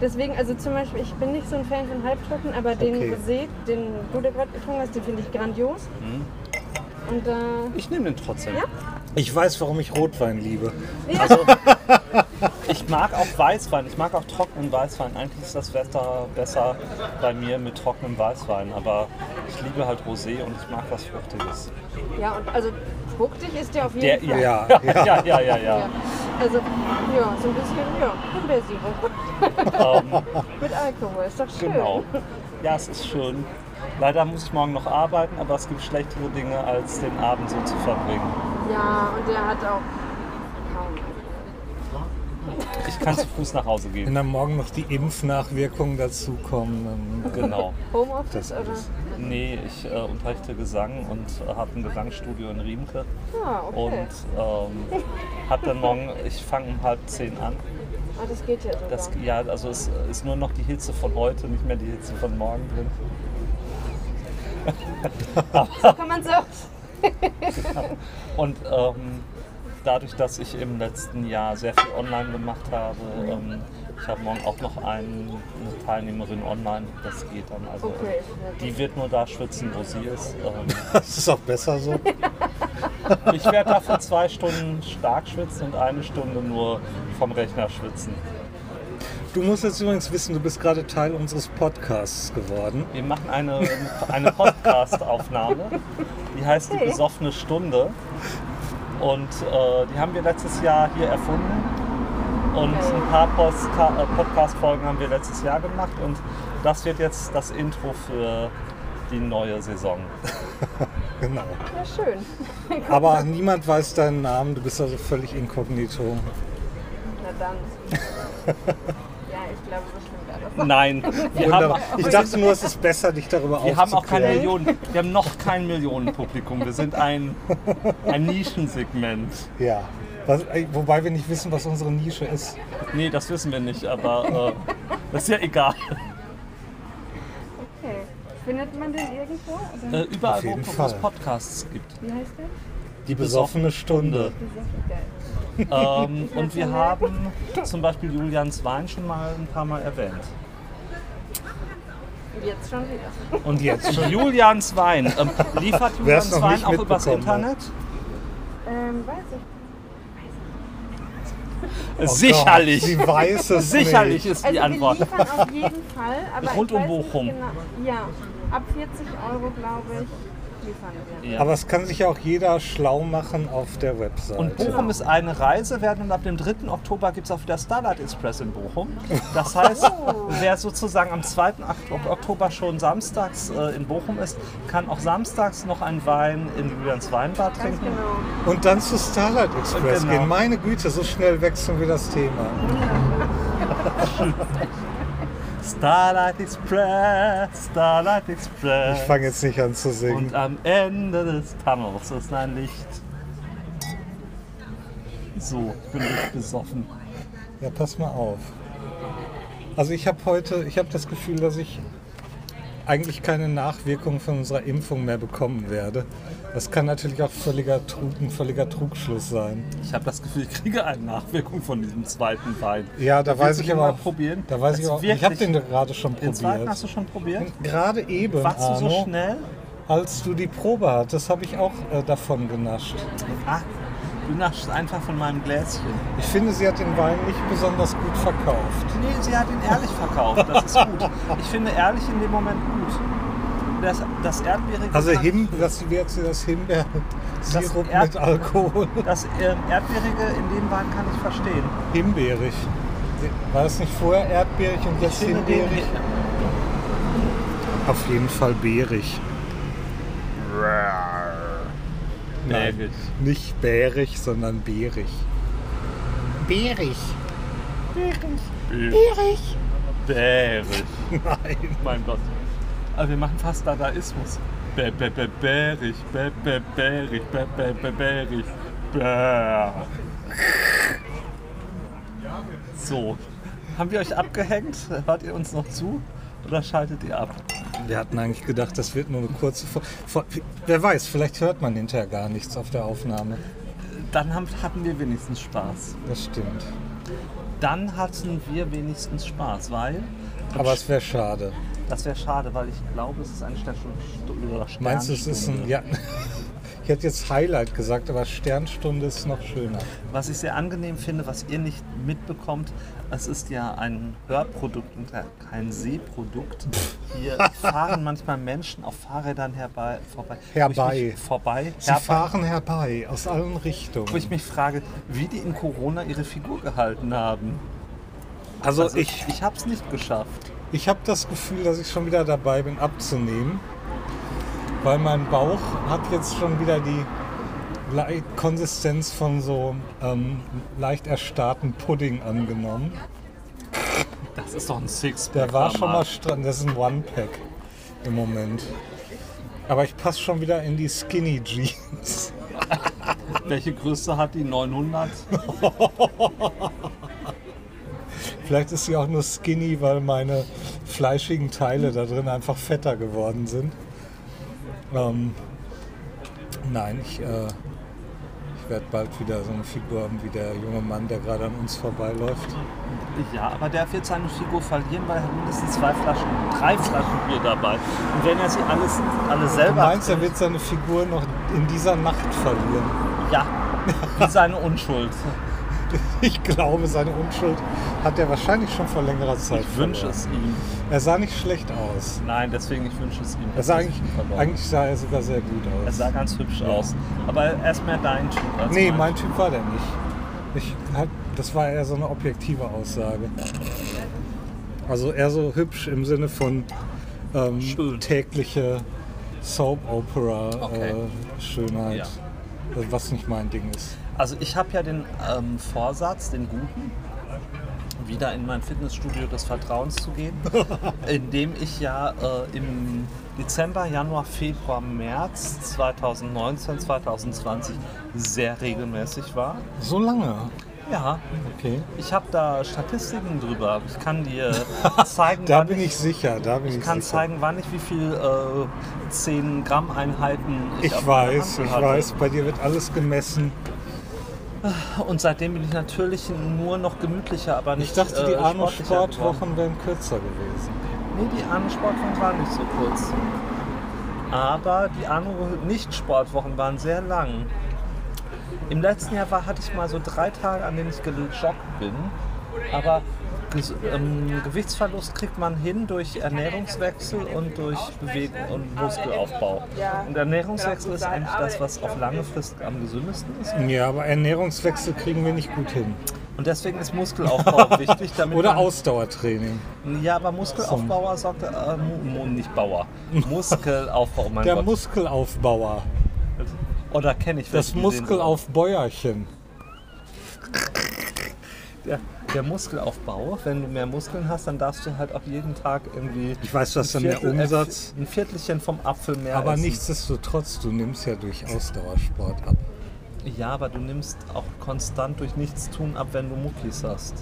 D: Deswegen, also zum Beispiel, ich bin nicht so ein Fan von Halbtrocken, aber den
B: Okay.
D: Rosé, den du da gerade getrunken hast, den finde ich grandios. Und äh,
A: Ich nehme den trotzdem.
D: Ja?
B: Ich weiß, warum ich Rotwein liebe.
A: Also, ich mag auch Weißwein. Ich mag auch trockenen Weißwein. Eigentlich ist das Wetter besser bei mir mit trockenem Weißwein. Aber ich liebe halt Rosé und ich mag was Fruchtiges.
D: ja, und also fruchtig ist der auf jeden
A: Der,
D: Fall.
A: ja,
B: Ja,
A: ja, ja, ja, ja.
D: Ja. Also, ja, so ein bisschen, ja, Himbeersirup
A: Ähm,
D: mit Alkohol, ist doch schön.
A: genau. Ja, es ist schön. Leider muss ich morgen noch arbeiten, aber es gibt schlechtere Dinge, als den Abend so zu verbringen.
D: Ja, und der hat auch.
A: Ich kann zu Fuß nach Hause
B: Wenn
A: gehen.
B: dann morgen noch die Impfnachwirkungen dazukommen, dann
A: Genau.
D: Homeoffice
B: Das
D: oder?
B: ist-
A: Nee, ich äh, unterrichte Gesang und äh, habe ein Gesangsstudio in Riemke.
D: Ah, okay.
A: Und ähm, habe dann morgen, ich fange um halb zehn an.
D: ah, das geht ja sogar.
A: Das, ja, also es ist nur noch die Hitze von heute, nicht mehr die Hitze von morgen drin.
D: so kann man so.
A: Und ähm, dadurch, dass ich im letzten Jahr sehr viel online gemacht habe, ähm, ich habe morgen auch noch einen, eine Teilnehmerin online, das geht dann. Also
D: Okay.
A: die wird nur da schwitzen, wo sie ist. Ähm,
B: das ist auch besser so.
A: ich werde dafür zwei Stunden stark schwitzen und eine Stunde nur vom Rechner schwitzen.
B: Du musst jetzt übrigens wissen, du bist gerade Teil unseres Podcasts geworden.
A: Wir machen eine, eine Podcast-Aufnahme, die heißt Die
D: Okay.
A: besoffene Stunde. Und äh, die haben wir letztes Jahr hier erfunden. Und
D: Okay.
A: ein paar äh, Podcast-Folgen haben wir letztes Jahr gemacht. Und das wird jetzt das Intro für die neue Saison.
B: Genau.
D: Ja, schön.
B: Aber niemand weiß deinen Namen, du bist also völlig inkognito.
D: Na dann. Ja, ich glaube, so schlimm wäre das.
A: Nein, wir haben.
B: Ich dachte nur, es ist besser, dich darüber
A: wir haben auch keine. Millionen, wir haben noch kein Millionenpublikum. Wir sind ein, ein Nischensegment.
B: Ja. Was, wobei wir nicht wissen, was unsere Nische ist.
A: Nee, das wissen wir nicht, aber äh, das ist ja egal.
D: Okay. Findet man den irgendwo? Oder?
A: Äh, überall,
B: Auf jeden
A: wo
B: Fall.
A: es Podcasts gibt.
D: Wie heißt der?
B: Die besoffene Stunde.
D: Die ist geil.
A: Ähm, und wir haben zum Beispiel Julians Wein schon mal ein paar Mal erwähnt.
D: Und jetzt schon wieder.
B: Und jetzt schon.
A: Julians Wein. Ähm, liefert Julians Wein auch übers. Internet?
D: Ähm, weiß ich.
B: Oh
A: Sicherlich.
B: Gott, sie weiß es
A: Sicherlich
B: nicht.
A: ist die
D: Also wir
A: Antwort.
D: liefern auf jeden Fall, aber
A: Rund um Bochum.
D: Genau. Ja, ab 40 Euro, glaube ich, liefern.
A: Ja.
B: Aber es kann sich ja auch jeder schlau machen auf der Website.
A: Und Bochum ist eine Reise wert und ab dem 3. Oktober gibt es auch wieder Starlight Express in Bochum. Das heißt, wer sozusagen am 2. Ok- Oktober schon samstags äh, in Bochum ist, kann auch samstags noch einen Wein in Julians Weinbar
D: Ganz
A: trinken.
D: genau.
B: Und dann zu Starlight Express
A: Genau.
B: gehen. Meine Güte, so schnell wechseln wir das Thema.
A: Starlight Express, Starlight Express.
B: Ich fange jetzt nicht an zu singen.
A: Und am Ende des Tunnels ist ein Licht. So, ich bin richtig besoffen.
B: Ja, pass mal auf. Also ich habe heute, ich habe das Gefühl, dass ich eigentlich keine Nachwirkung von unserer Impfung mehr bekommen werde. Das kann natürlich auch völliger Trug, ein völliger Trugschluss sein.
A: Ich habe das Gefühl, ich kriege eine Nachwirkung von diesem zweiten Wein.
B: Ja, da weiß ich aber
A: mal probieren?
B: Da weiß
A: Das
B: ich auch. Ich habe den gerade schon
A: Den zweiten
B: probiert.
A: hast du schon probiert?
B: Gerade eben,
A: Warst du so
B: Arno.
A: schnell?
B: als du die Probe hattest, habe ich auch äh, davon genascht.
A: Ah, du naschst einfach von meinem Gläschen.
B: Ich finde, sie hat den Wein nicht besonders gut verkauft.
A: Nee, sie hat ihn ehrlich verkauft. Das ist gut. Ich finde ehrlich in dem Moment gut. Das, das Erdbeerige.
B: Also Him, das wäre jetzt das Himbeer-Sirup mit Alkohol.
A: Das ähm, Erdbeerige in dem Wein kann ich verstehen.
B: Himbeerig. War es nicht vorher erdbeerig und jetzt himbeerig? Auf jeden Fall beerig. Nein,
A: Bärig.
B: nicht bärig, sondern beerig. Beerig. Beerig.
A: Bärig.
B: Nein.
A: Mein Gott. Aber wir machen fast Dadaismus. Bä, bä, bä, bärig, bä, bä, bärig, bä, bä, bä, bärig, bä. So. Haben wir euch abgehängt? Hört ihr uns noch zu? Oder schaltet ihr ab?
B: Wir hatten eigentlich gedacht, das wird nur eine kurze. Vor Vor Wer weiß, vielleicht hört man hinterher gar nichts auf der Aufnahme.
A: Dann haben, hatten wir wenigstens Spaß.
B: Das stimmt.
A: Dann hatten wir wenigstens Spaß, weil.
B: Aber es wäre schade.
A: Das wäre schade, weil ich glaube, es ist eine Sternstunde oder
B: Meinst du, es ist ein.
A: Sternstunde.
B: Ja, ich hätte jetzt Highlight gesagt, aber Sternstunde ist noch schöner.
A: Was ich sehr angenehm finde, was ihr nicht mitbekommt, es ist ja ein Hörprodukt und kein Sehprodukt. Hier fahren manchmal Menschen auf Fahrrädern herbei, vorbei.
B: Herbei.
A: Vorbei.
B: Sie
A: herbei,
B: fahren herbei aus allen Richtungen.
A: Wo ich mich frage, wie die in Corona ihre Figur gehalten haben.
B: also,
A: Also
B: ich,
A: ich habe es nicht geschafft.
B: Ich habe das Gefühl, dass ich schon wieder dabei bin, abzunehmen. Weil mein Bauch hat jetzt schon wieder die Le- Konsistenz von so ähm, leicht erstarrten Pudding angenommen.
A: Das ist doch ein Sixpack.
B: Der war schon mal strand. Das ist ein One-Pack im Moment. Aber ich passe schon wieder in die Skinny Jeans.
A: Welche Größe hat die? 900?
B: Vielleicht ist sie auch nur skinny, weil meine fleischigen Teile da drin einfach fetter geworden sind. Ähm, nein, ich, äh, ich werde bald wieder so eine Figur haben wie der junge Mann, der gerade an uns vorbeiläuft.
A: Ja, aber der wird seine Figur verlieren, weil er hat mindestens zwei Flaschen, drei Flaschen Bier dabei. Und wenn er sie alles, alle
B: Du
A: selber
B: meinst, er wird seine Figur noch in dieser Nacht verlieren?
A: Ja, wie seine Unschuld.
B: Ich glaube, seine Unschuld hat er wahrscheinlich schon vor längerer Zeit
A: Ich wünsche es ihm.
B: Er sah nicht schlecht aus.
A: Nein, deswegen, ich wünsche es ihm.
B: Er sah eigentlich, eigentlich sah er sogar sehr gut
A: Er
B: aus.
A: sah ganz hübsch aus. Aber er ist mehr dein Typ als
B: Nee,
A: mein.
B: mein Typ war der nicht. Ich, das war eher so eine objektive Aussage. Also eher so hübsch im Sinne von ähm, tägliche Soap Opera
A: Okay.
B: äh, Schönheit.
A: Ja.
B: Was nicht mein Ding ist.
A: Also ich habe ja den ähm, Vorsatz, den guten, wieder in mein Fitnessstudio des Vertrauens zu gehen, indem ich ja äh, im Dezember, Januar, Februar, März 2019, 2020 sehr regelmäßig war.
B: So lange.
A: Ja,
B: Okay.
A: ich habe da Statistiken drüber. Ich kann dir zeigen,
B: Da
A: wann
B: bin ich sicher. Da bin ich,
A: ich kann
B: sicher.
A: zeigen, wann ich wie viel äh, 10 Gramm Einheiten ich,
B: Ich weiß, ich weiß. Bei dir wird alles gemessen.
A: Und seitdem bin ich natürlich nur noch gemütlicher, aber nicht
B: Ich dachte, die
A: äh,
B: Arno
A: sportlicher geworden.
B: Sportwochen wären kürzer gewesen.
A: Nee, die Arno Sportwochen waren nicht so kurz. Aber die Arno Nicht-Sportwochen waren sehr lang. Im letzten Jahr war, hatte ich mal so drei Tage, an denen ich gejoggt bin. Aber ähm, Gewichtsverlust kriegt man hin durch Ernährungswechsel und durch Bewegung und Muskelaufbau. Und Ernährungswechsel ist eigentlich das, was auf lange Frist am gesündesten ist.
B: Ja, aber Ernährungswechsel kriegen wir nicht gut hin.
A: Und deswegen ist Muskelaufbau wichtig, damit
B: Oder
A: man,
B: Ausdauertraining.
A: Ja, aber Muskelaufbauer sagt, äh, nicht Bauer. Muskelaufbau, mein
B: Der
A: Gott.
B: Muskelaufbauer.
A: Oder kenne ich
B: Das
A: sehen
B: Muskelaufbäuerchen.
A: so- Der, Muskelaufbau, wenn du mehr Muskeln hast, dann darfst du halt auch jeden Tag irgendwie.
B: Ich weiß, was
A: ein
B: dann der
A: Viertel-
B: Umsatz.
A: Ein Viertelchen vom Apfel mehr
B: Aber
A: essen.
B: nichtsdestotrotz, du nimmst ja durch Ausdauersport ab.
A: Ja, aber du nimmst auch konstant durch Nichtstun ab, wenn du Muckis hast.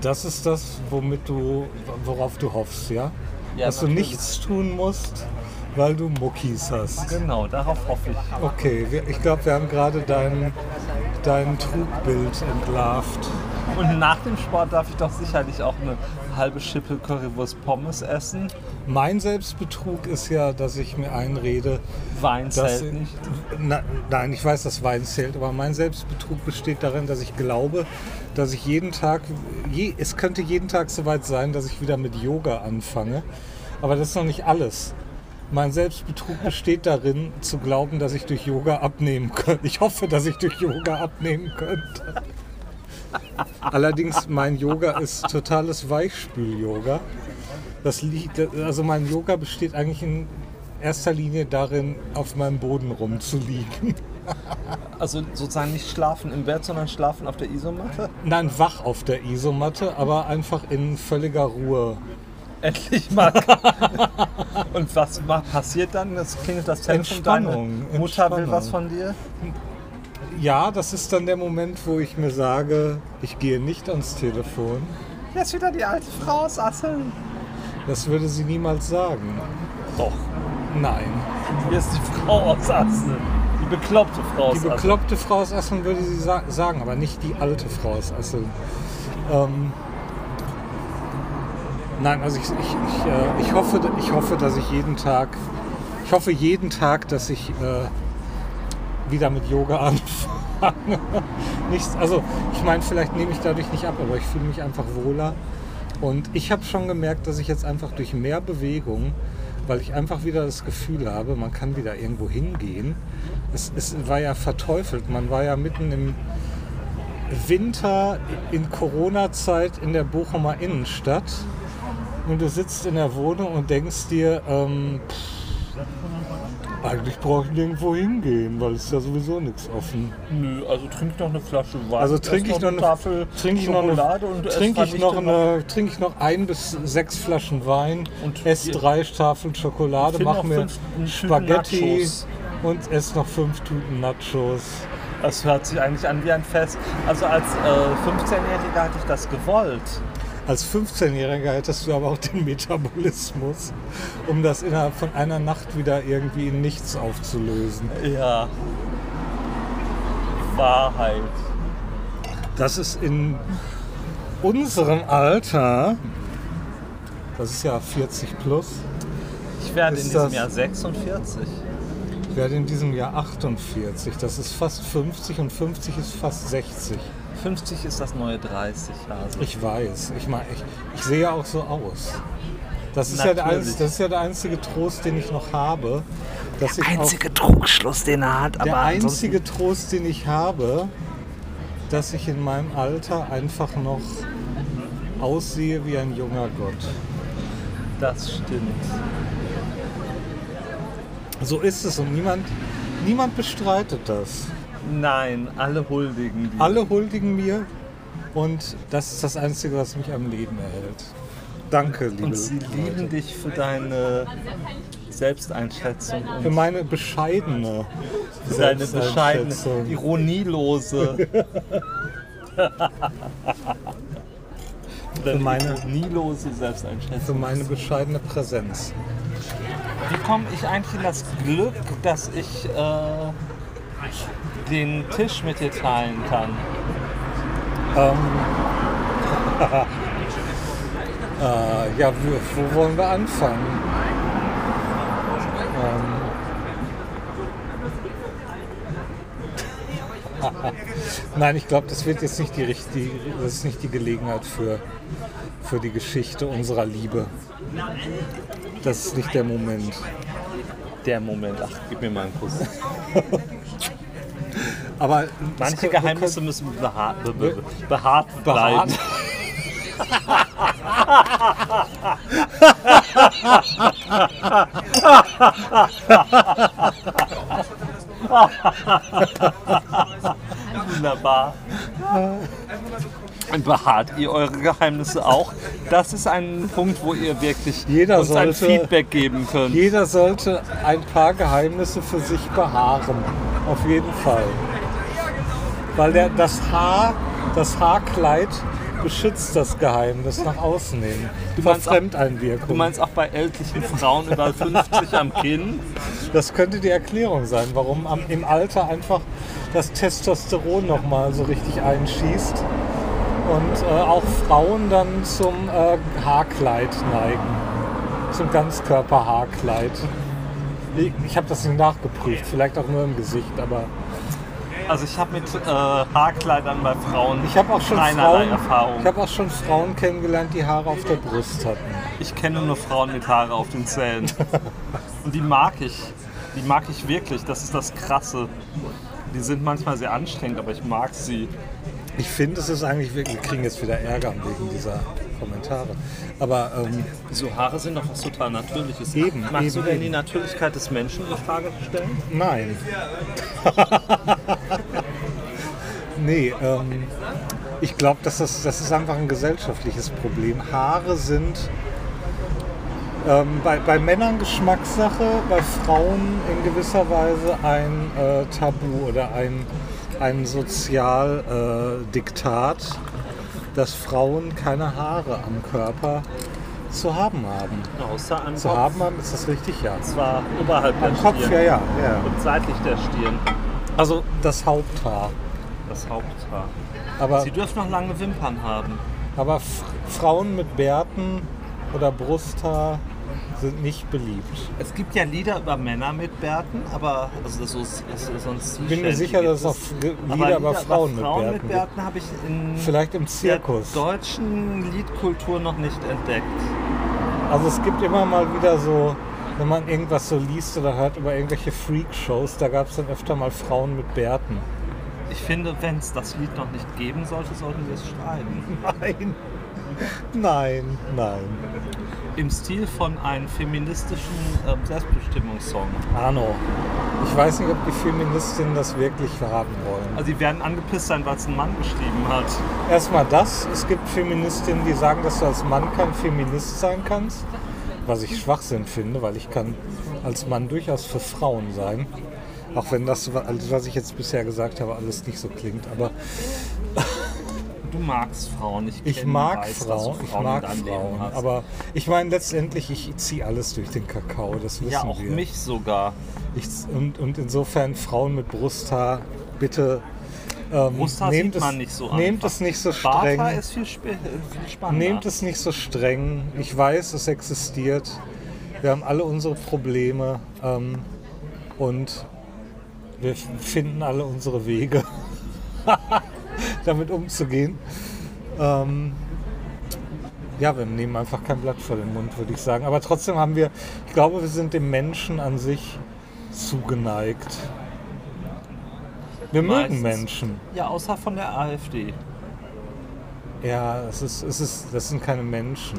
B: Das ist das, womit du, worauf du hoffst, ja?
A: Ja,
B: Dass du
A: natürlich.
B: nichts tun musst, weil du Muckis hast.
A: Genau, darauf hoffe ich.
B: Okay, wir, ich glaube, wir haben gerade dein, dein Trugbild entlarvt.
A: Und nach dem Sport darf ich doch sicherlich auch eine halbe Schippe Currywurst Pommes essen.
B: Mein Selbstbetrug ist ja, dass ich mir einrede,
A: Wein zählt nicht.
B: Na, nein, ich weiß, dass Wein zählt, aber mein Selbstbetrug besteht darin, dass ich glaube, dass ich jeden Tag, je, es könnte jeden Tag soweit sein, dass ich wieder mit Yoga anfange. Aber das ist noch nicht alles. Mein Selbstbetrug besteht darin, zu glauben, dass ich durch Yoga abnehmen könnte. Ich hoffe, dass ich durch Yoga abnehmen könnte. Allerdings, mein Yoga ist totales Weichspül-Yoga. Das liegt, also mein Yoga besteht eigentlich in erster Linie darin, auf meinem Boden rumzuliegen.
A: Also sozusagen nicht schlafen im Bett, sondern schlafen auf der Isomatte.
B: Nein, wach auf der Isomatte, aber einfach in völliger Ruhe.
A: Endlich mal. Und was passiert dann? Das klingelt das Telefon.
B: Entspannung,
A: Deine Mutter will was von dir?
B: Ja, das ist dann der Moment, wo ich mir sage, ich gehe nicht ans Telefon.
A: Jetzt wieder die alte Frau aus Asseln.
B: Das würde sie niemals sagen.
A: Doch.
B: Nein.
A: Hier ist die Frau aus Asseln. Die bekloppte Frau aus
B: Die
A: Asseln.
B: bekloppte Frau aus Asseln würde sie sa sagen, aber nicht die alte Frau aus Asseln. Ähm, nein, also ich, ich, ich, äh, ich, hoffe, ich hoffe, dass ich jeden Tag, ich hoffe jeden Tag, dass ich äh, wieder mit Yoga anfange. Nichts, also ich meine, vielleicht nehme ich dadurch nicht ab, aber ich fühle mich einfach wohler. Und ich habe schon gemerkt, dass ich jetzt einfach durch mehr Bewegung, weil ich einfach wieder das Gefühl habe, man kann wieder irgendwo hingehen. Es, es war ja verteufelt. Man war ja mitten im Winter in Corona-Zeit in der Bochumer Innenstadt und du sitzt in der Wohnung und denkst dir, ähm, pff, eigentlich brauche ich nirgendwo hingehen, weil es ist ja sowieso nichts offen.
A: Nö, also trink noch eine Flasche Wein.
B: Also trinke ich noch eine,
A: Tafel
B: trinke ich noch eine,
A: Schokolade und
B: trinke ich noch eine, trinke ich noch ein bis sechs Flaschen Wein,
A: Und
B: esse drei Tafeln Schokolade,
A: noch
B: mir Spaghetti und esse noch fünf Tüten Nachos.
A: Das hört sich eigentlich an wie ein Fest. Also als äh, 15-Jähriger hatte ich das gewollt.
B: Als 15-Jähriger hättest du aber auch den Metabolismus, um das innerhalb von einer Nacht wieder irgendwie in nichts aufzulösen.
A: Ja. Wahrheit.
B: Das ist in unserem Alter, das ist ja 40 plus,
A: Ich werde in diesem Jahr 46.
B: ich werde in diesem Jahr 48. Das ist fast 50 und 50 ist fast 60.
A: 50 ist das neue 30, Hase.
B: Ich weiß. Ich meine, ich, ich sehe ja auch so aus. Das ist, ja der,
A: Natürlich.
B: einz- das ist ja der einzige Trost, den ich noch habe. Dass ich auch,
A: Trugschluss, den er hat,
B: der einzige Trost, den ich habe, dass ich in meinem Alter einfach noch aussehe wie ein junger Gott.
A: Das stimmt.
B: So ist es und niemand, niemand bestreitet das.
A: Nein, alle huldigen dir.
B: Alle huldigen mir und das ist das Einzige, was mich am Leben erhält. Danke, liebe
A: Und sie lieben dich für deine Selbsteinschätzung
B: Für
A: und
B: meine bescheidene
A: für deine bescheidene, ironielose.
B: Für meine-
A: ironielose
B: Für
A: Selbsteinschätzung.
B: meine bescheidene Präsenz.
A: Wie komme ich eigentlich in das Glück, dass ich äh, den Tisch mit dir teilen kann?
B: Ähm, äh, ja, wo, wo wollen wir anfangen? Ähm, Nein, ich glaube, das wird jetzt nicht die richtige, das ist nicht die Gelegenheit für, für die Geschichte unserer Liebe. Das ist nicht der Moment.
A: Der Moment, ach, gib mir mal einen Kuss.
B: Aber
A: Manche Geheimnisse müssen beha be be behaart bleiben. Wunderbar. Und behaart ihr eure Geheimnisse auch? Das ist ein Punkt, wo ihr wirklich
B: Jeder
A: uns ein
B: sollte-
A: Feedback geben könnt.
B: Jeder sollte ein paar Geheimnisse für sich behaaren. Auf jeden Fall. Weil der, das Haar, das Haarkleid beschützt das Geheimnis nach außen hin. Vor
A: meinst auch-
B: Fremdeinwirkung.
A: Du meinst auch bei ältlichen Frauen über 50 am Kinn?
B: das könnte die Erklärung sein, warum am, im Alter einfach das Testosteron nochmal so richtig einschießt und äh, auch Frauen dann zum äh, Haarkleid neigen. Zum Ganzkörperhaarkleid. Ich, ich habe das nicht nachgeprüft, vielleicht auch nur im Gesicht, aber
A: Also ich habe mit äh, Haarkleidern bei Frauen
B: ich habe auch schon
A: keinerlei
B: Frauen,
A: Erfahrung.
B: ich habe auch schon Frauen kennengelernt, die Haare auf der Brust hatten.
A: Ich kenne nur Frauen mit Haare auf den Zähnen. Und die mag ich. Die mag ich wirklich. Das ist das Krasse. Die sind manchmal sehr anstrengend, aber ich mag sie.
B: Ich finde, es ist eigentlich wirklich, wir kriegen jetzt wieder Ärger wegen dieser Kommentare. Aber ähm,
A: So Haare sind doch was total Natürliches.
B: Eben,
A: Magst
B: eben,
A: du denn
B: eben.
A: die Natürlichkeit des Menschen in Frage stellen?
B: nein. nee, ähm, ich glaube, das ist, das ist einfach ein gesellschaftliches Problem. Haare sind ähm, bei, bei Männern Geschmackssache, bei Frauen in gewisser Weise ein äh, Tabu oder ein, ein Sozialdiktat, äh, dass Frauen keine Haare am Körper zu haben haben.
A: Außer am
B: Zu
A: Kopf.
B: haben haben, ist das richtig? Ja.
A: Zwar oberhalb der
B: Am Kopf,
A: Stirn
B: ja, ja, ja.
A: und seitlich der Stirn.
B: Also das Haupthaar.
A: Das Haupthaar.
B: Aber,
A: Sie dürfen noch lange Wimpern haben.
B: aber Frauen mit Bärten oder Brusthaar sind nicht beliebt.
A: Es gibt ja Lieder über Männer mit Bärten, aber also das ist, ist, ist sonst
B: Ich bin mir sicher, dass es auch Lieder über Frauen mit Bärten gibt.
A: Bärten habe ich in
B: Vielleicht im
A: der
B: Zirkus.
A: deutschen Liedkultur noch nicht entdeckt.
B: Also es gibt immer mal wieder so, wenn man irgendwas so liest oder hört über irgendwelche Freak-Shows, da gab es dann öfter mal Frauen mit Bärten.
A: Ich finde, wenn es das Lied noch nicht geben sollte, sollten wir es schreiben.
B: Nein. Nein, nein.
A: Im Stil von einem feministischen ähm, Selbstbestimmungssong.
B: Arno, ich weiß nicht, ob die Feministinnen das wirklich haben wollen.
A: Also die werden angepisst sein, weil es ein Mann geschrieben hat.
B: Erstmal das, es gibt Feministinnen, die sagen, dass du als Mann kein Feminist sein kannst. Was ich Schwachsinn finde, weil ich kann als Mann durchaus für Frauen sein. Auch wenn das, also was ich jetzt bisher gesagt habe, alles nicht so klingt. Aber
A: Du magst Frauen. Ich,
B: ich mag
A: weiß,
B: Frauen,
A: du
B: ich
A: Frauen
B: mag Frauen. Aber ich meine letztendlich, ich ziehe alles durch den Kakao, das wissen
A: ja, auch
B: wir.
A: mich sogar.
B: Ich, und, und insofern Frauen mit Brusthaar, bitte ähm,
A: Brusthaar
B: nehmt
A: sieht
B: es,
A: nicht so
B: Nehmt es nicht so streng.
A: Barthaar ist viel, äh, viel spannender.
B: Nehmt es nicht so streng. Ich weiß, es existiert. Wir haben alle unsere Probleme ähm, und wir finden alle unsere Wege, damit umzugehen. Ähm, ja, wir nehmen einfach kein Blatt vor den Mund, würde ich sagen. Aber trotzdem haben wir, ich glaube, wir sind dem Menschen an sich zugeneigt. Wir mögen
A: Meistens.
B: Menschen.
A: Ja, außer von der AfD.
B: Ja, es ist, es ist, das sind keine Menschen.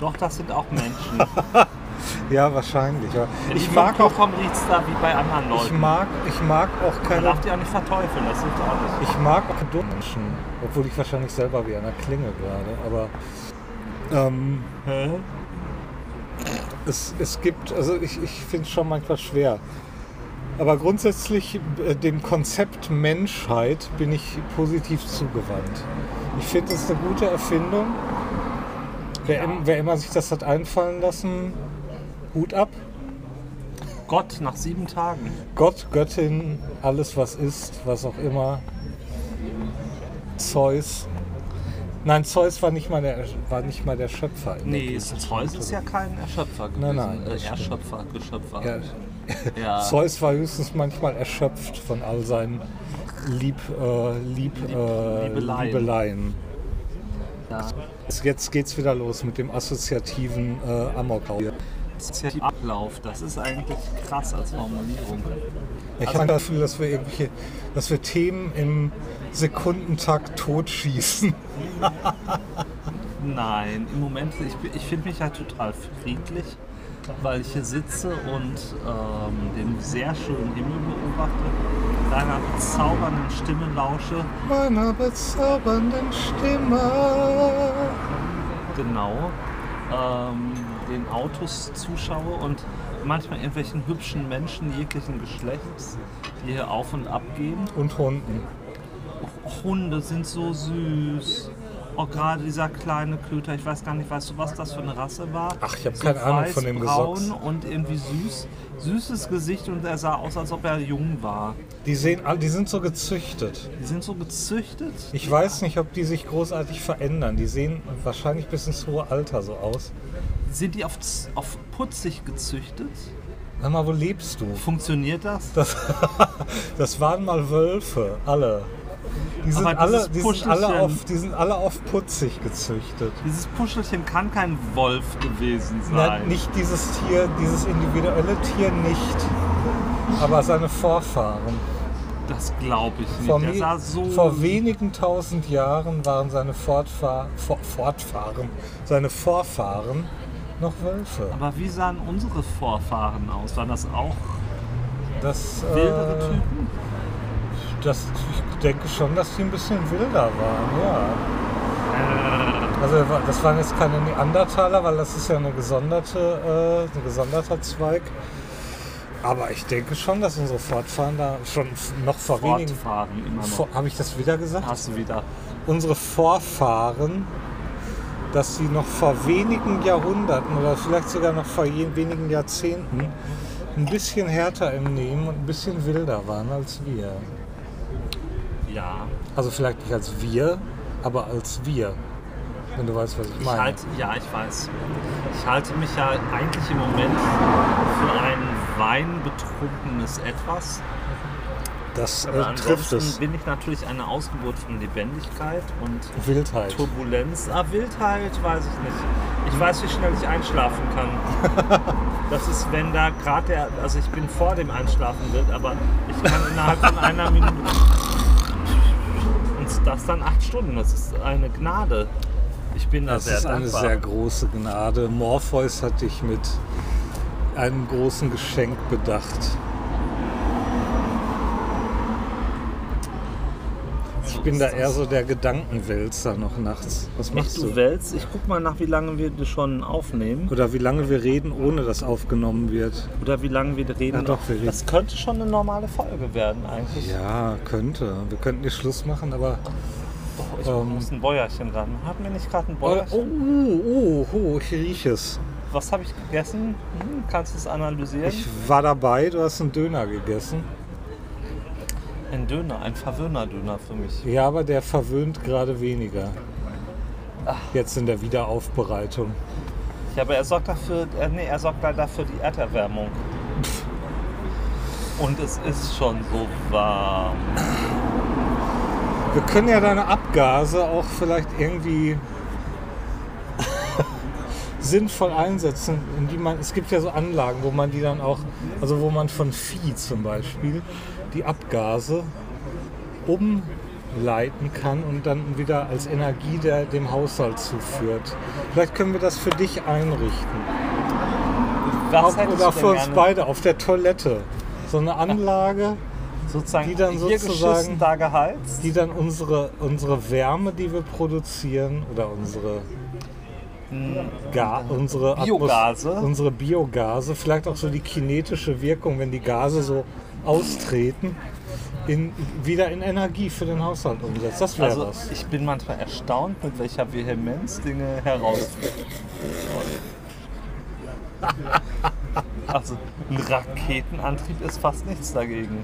A: Doch, das sind auch Menschen.
B: Ja, wahrscheinlich. Ja. Ich mag auch,
A: riecht's da wie bei anderen
B: ich
A: Leuten.
B: mag, ich mag auch
A: Man
B: keine,
A: darf die auch nicht verteufeln, das auch nicht.
B: ich mag auch keine Menschen, obwohl ich wahrscheinlich selber wie einer klinge gerade. Aber ähm,
A: Hä?
B: es, es gibt, also ich, ich finde es schon manchmal schwer. Aber grundsätzlich äh, dem Konzept Menschheit bin ich positiv zugewandt. Ich finde es eine gute Erfindung. Wer,
A: Ja.
B: wer immer sich das hat einfallen lassen, Hut ab.
A: Gott nach sieben Tagen.
B: Gott, Göttin, alles was ist, was auch immer. Zeus. Nein, Zeus war nicht mal der, war nicht mal der Schöpfer. der
A: Nee,
B: griechischen
A: Zeus ist ja kein Erschöpfer gewesen.
B: Nein, nein,
A: äh. Erschöpfer, Geschöpfer.
B: Ja,
A: Ja.
B: Zeus war höchstens manchmal erschöpft von all seinen Lieb, äh, Lieb, äh,
A: Liebeleien.
B: Liebeleien.
A: Ja.
B: Jetzt geht's wieder los mit dem assoziativen äh, Amoklauf.
A: Ablauf, das ist eigentlich krass als Formulierung.
B: Ich habe das Gefühl, dass wir irgendwelche, dass wir Themen im Sekundentakt totschießen.
A: Nein, im Moment, ich, ich finde mich ja total friedlich, weil ich hier sitze und ähm, den sehr schönen Himmel beobachte, deiner bezaubernden Stimme lausche,
B: Meiner bezaubernden Stimme.
A: genau, ähm, Autos zuschaue und manchmal irgendwelchen hübschen Menschen jeglichen Geschlechts, die hier auf und ab gehen.
B: Und Hunden.
A: Hunde sind so süß. Oh, gerade dieser kleine Köter, ich weiß gar nicht, weißt du, was das für eine Rasse war?
B: Ach, ich hab keine Ahnung von dem
A: braun
B: Gesocks.
A: und irgendwie süß. Süßes Gesicht und er sah aus, als ob er jung war.
B: Die, sehen, die sind so gezüchtet.
A: Die sind so gezüchtet.
B: Ich weiß nicht, ob die sich großartig verändern. Die sehen wahrscheinlich bis ins hohe Alter so aus.
A: Sind die auf, auf putzig gezüchtet?
B: Sag mal, wo lebst du?
A: Funktioniert das?
B: Das, das waren mal Wölfe, alle. Die sind, alle, die, sind alle auf, die sind alle auf putzig gezüchtet.
A: Dieses Puschelchen kann kein Wolf gewesen sein.
B: nicht dieses Tier, dieses individuelle Tier nicht. Aber seine Vorfahren.
A: Das glaube ich nicht.
B: Vor, me-
A: so.
B: vor wenigen tausend Jahren waren seine Fortfahr vor, Fortfahren, seine Vorfahren noch Wölfe.
A: Aber wie sahen unsere Vorfahren aus? Waren das auch
B: Das,
A: wildere
B: äh,
A: Typen?
B: das, ich denke schon, dass die ein bisschen wilder waren, ja. Also das waren jetzt keine Neandertaler, weil das ist ja eine gesonderte, äh, ein gesonderter Zweig. Aber ich denke schon, dass unsere Fortfahren da schon noch vor wenigen...
A: Fortfahren immer noch.
B: Habe ich das wieder gesagt?
A: Hast du wieder.
B: Unsere Vorfahren, dass sie noch vor wenigen Jahrhunderten oder vielleicht sogar noch vor wenigen Jahrzehnten ein bisschen härter im Nehmen und ein bisschen wilder waren als wir.
A: Ja.
B: Also vielleicht nicht als wir, aber als wir. Wenn du weißt, was ich
A: Ich
B: meine.
A: halte, ja, ich weiß. Ich halte mich ja eigentlich im Moment für ein weinbetrunkenes Etwas.
B: Das äh, trifft es.
A: bin ich natürlich eine Ausgeburt von Lebendigkeit und
B: Wildheit.
A: Turbulenz. Ah, Wildheit weiß ich nicht. Ich weiß, wie schnell ich einschlafen kann. Das ist, wenn da gerade der, also ich bin vor dem Einschlafen wild, aber ich kann innerhalb von einer Minute. Und das dann acht Stunden. Das ist eine Gnade. Ich bin da
B: Das
A: sehr
B: ist eine
A: dankbar.
B: sehr große Gnade. Morpheus hat dich mit einem großen Geschenk bedacht. Bin da eher so der Gedankenwälzer noch nachts. Was
A: Echt,
B: machst
A: du
B: du?
A: wälzt? Ich guck mal nach, wie lange wir das schon aufnehmen.
B: Oder wie lange wir reden, ohne dass aufgenommen wird.
A: Oder wie lange wir reden.
B: Ja, doch, wir reden.
A: Das könnte schon eine normale Folge werden eigentlich.
B: Ja, könnte. Wir könnten hier Schluss machen, aber.
A: Ich
B: Ähm.
A: muss ein Bäuerchen ran. Hatten wir nicht gerade ein
B: Oh,
A: Bäuerchen?
B: oh, oh, ich rieche es.
A: Was habe ich gegessen? Hm, kannst du es analysieren?
B: Ich war dabei, du hast einen Döner gegessen.
A: Ein Döner, ein Verwöhner-Döner für mich.
B: Ja, aber der verwöhnt gerade weniger. Jetzt in der Wiederaufbereitung.
A: Ja, aber er sorgt dafür, äh, nee, er sorgt leider für die Erderwärmung. Und es ist schon so warm.
B: Wir können ja deine Abgase auch vielleicht irgendwie sinnvoll einsetzen, in die man, es gibt ja so Anlagen, wo man die dann auch, also wo man von Vieh zum Beispiel die Abgase umleiten kann und dann wieder als Energie der, dem Haushalt zuführt. Vielleicht können wir das für dich einrichten.
A: Was
B: oder für uns
A: gerne?
B: beide auf der Toilette. So eine Anlage,
A: Sozusagen
B: die dann sozusagen-
A: da geheizt.
B: die dann unsere, unsere Wärme, die wir produzieren, oder unsere, Ga unsere Atmos-
A: Biogase.
B: unsere Biogase, vielleicht auch so die kinetische Wirkung, wenn die Gase so austreten, in, wieder in Energie für den Haushalt umsetzt. Das wäre
A: Also
B: was.
A: ich bin manchmal erstaunt, mit welcher Vehemenz Dinge heraus. Also ein Raketenantrieb ist fast nichts dagegen.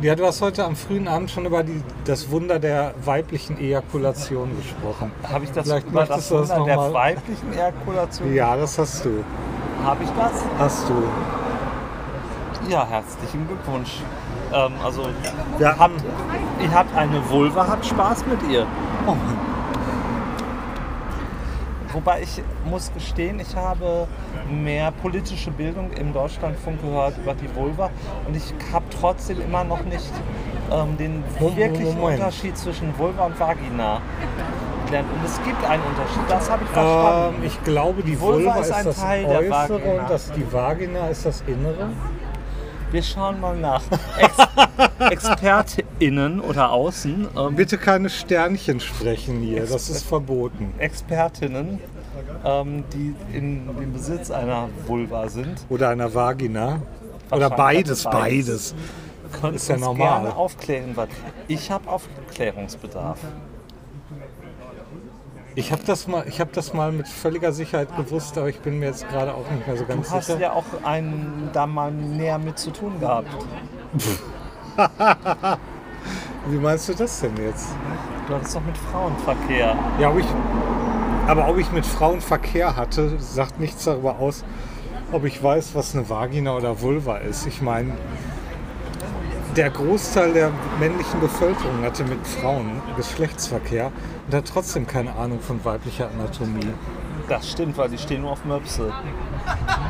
B: Ja, du hast heute am frühen Abend schon über die, das Wunder der weiblichen Ejakulation gesprochen.
A: Habe ich das
B: Vielleicht
A: über das
B: du das
A: Wunder
B: noch
A: der
B: mal-
A: weiblichen Ejakulation?
B: Ja, das hast du.
A: Habe ich das?
B: Hast du.
A: Ja, herzlichen Glückwunsch. Ähm, also
B: Wir
A: habt, ihr habt eine Vulva, habt Spaß mit ihr.
B: Oh,
A: Wobei ich muss gestehen, ich habe mehr politische Bildung im Deutschlandfunk gehört über die Vulva und ich habe trotzdem immer noch nicht ähm, den wirklichen
B: Moment.
A: Unterschied zwischen Vulva und Vagina gelernt. Und es gibt einen Unterschied, das habe ich verstanden.
B: ähm, ich glaube, die
A: Vulva
B: Vulva
A: ist
B: ist
A: ein
B: das
A: Teil der
B: Äußere
A: Vagina.
B: und das, die Vagina ist das Innere.
A: Wir schauen mal nach. Ex ExpertInnen oder außen, ähm,
B: Bitte keine Sternchen sprechen hier, das ist verboten.
A: Expertinnen, ähm, die in dem Besitz einer Vulva sind,
B: Oder einer Vagina. Oder beides,
A: beides.
B: beides.
A: können
B: Ist ja normal.
A: gerne aufklären. Weil ich habe Aufklärungsbedarf.
B: Ich habe das, mal- ich hab das mal mit völliger Sicherheit gewusst, aber ich bin mir jetzt gerade auch nicht mehr so
A: Du
B: ganz
A: hast
B: sicher.
A: ja auch einen da mal näher mit zu tun gehabt.
B: Wie meinst du das denn jetzt?
A: Du hattest doch mit Frauenverkehr.
B: Ja, ob ich, aber ob ich mit Frauen Verkehr hatte, sagt nichts darüber aus, ob ich weiß, was eine Vagina oder Vulva ist. Ich meine, der Großteil der männlichen Bevölkerung hatte mit Frauen Geschlechtsverkehr und hat trotzdem keine Ahnung von weiblicher Anatomie.
A: Das stimmt, weil die stehen nur auf Möpse.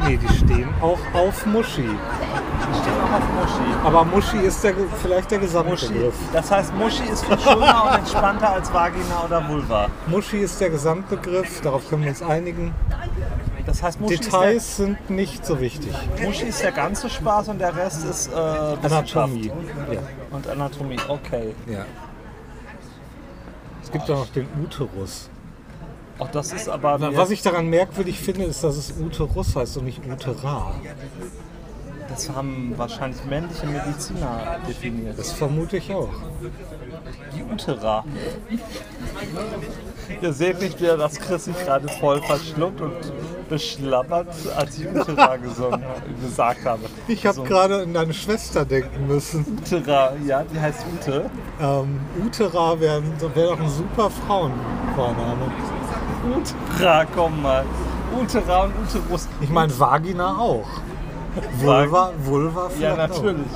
B: Nee, die stehen auch auf Muschi.
A: Die stehen auch auf Muschi.
B: Aber Muschi ist der, vielleicht der. Gesamtbegriff.
A: Das heißt, Muschi ist viel schöner und entspannter als Vagina oder Vulva.
B: Muschi ist der Gesamtbegriff, darauf können wir uns einigen.
A: Das heißt, Muschi,
B: Details sind nicht so wichtig.
A: Der, Muschi ist der ganze Spaß und der Rest ist äh.
B: Anatomie. Ja.
A: Und Anatomie, okay.
B: Ja. Es gibt auch noch den Uterus.
A: Auch das ist aber. mir-
B: Was ich daran merkwürdig finde, ist, dass es Uterus heißt und nicht Utera.
A: das haben wahrscheinlich männliche Mediziner definiert.
B: Das vermute ich auch.
A: Die Utera. Ihr seht nicht, wie er das Chris sich gerade voll verschluckt und beschlappert, als ich Utera gesungen, gesagt habe.
B: Ich habe gerade an deine Schwester denken müssen.
A: Utera, ja, die heißt Ute.
B: Ähm, Utera wäre wär doch ein super Frauenvorname.
A: Utera, komm mal. Utera und Uterus.
B: Ich meine Vagina auch. Vulva, Vulva
A: Ja, natürlich.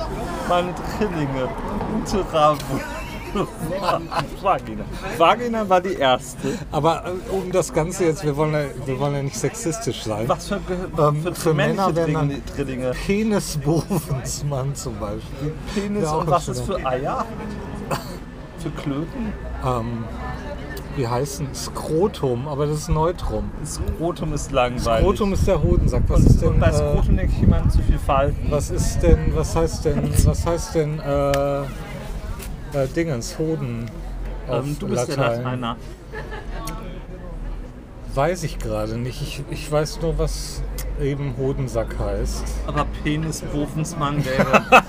A: Meine Drillinge. Utera, Vulva, Vagina. Vagina war die erste.
B: Aber äh, um das Ganze jetzt, wir wollen ja, wir wollen ja nicht sexistisch sein.
A: Was für,
B: Ähm,
A: für,
B: für Männer wären dann-
A: Drillinge- Drillinge?
B: Penisbovensmann zum Beispiel.
A: Penis und was ist für Eier? Für Klöten?
B: Ähm, wie heißen Skrotum, aber das ist Neutrum.
A: Skrotum ist langweilig.
B: Skrotum ist der Hodensack. Was ist denn,
A: und bei
B: äh,
A: Skrotum denke ich immer zu viel Falten.
B: was ist denn, was heißt denn, was heißt denn, äh, äh, Dingens, Hoden
A: Ähm, du bist der
B: Latein?
A: Lateiner.
B: Weiß ich gerade nicht. Ich, ich weiß nur, was eben Hodensack heißt.
A: Aber Penis Bovensmann wäre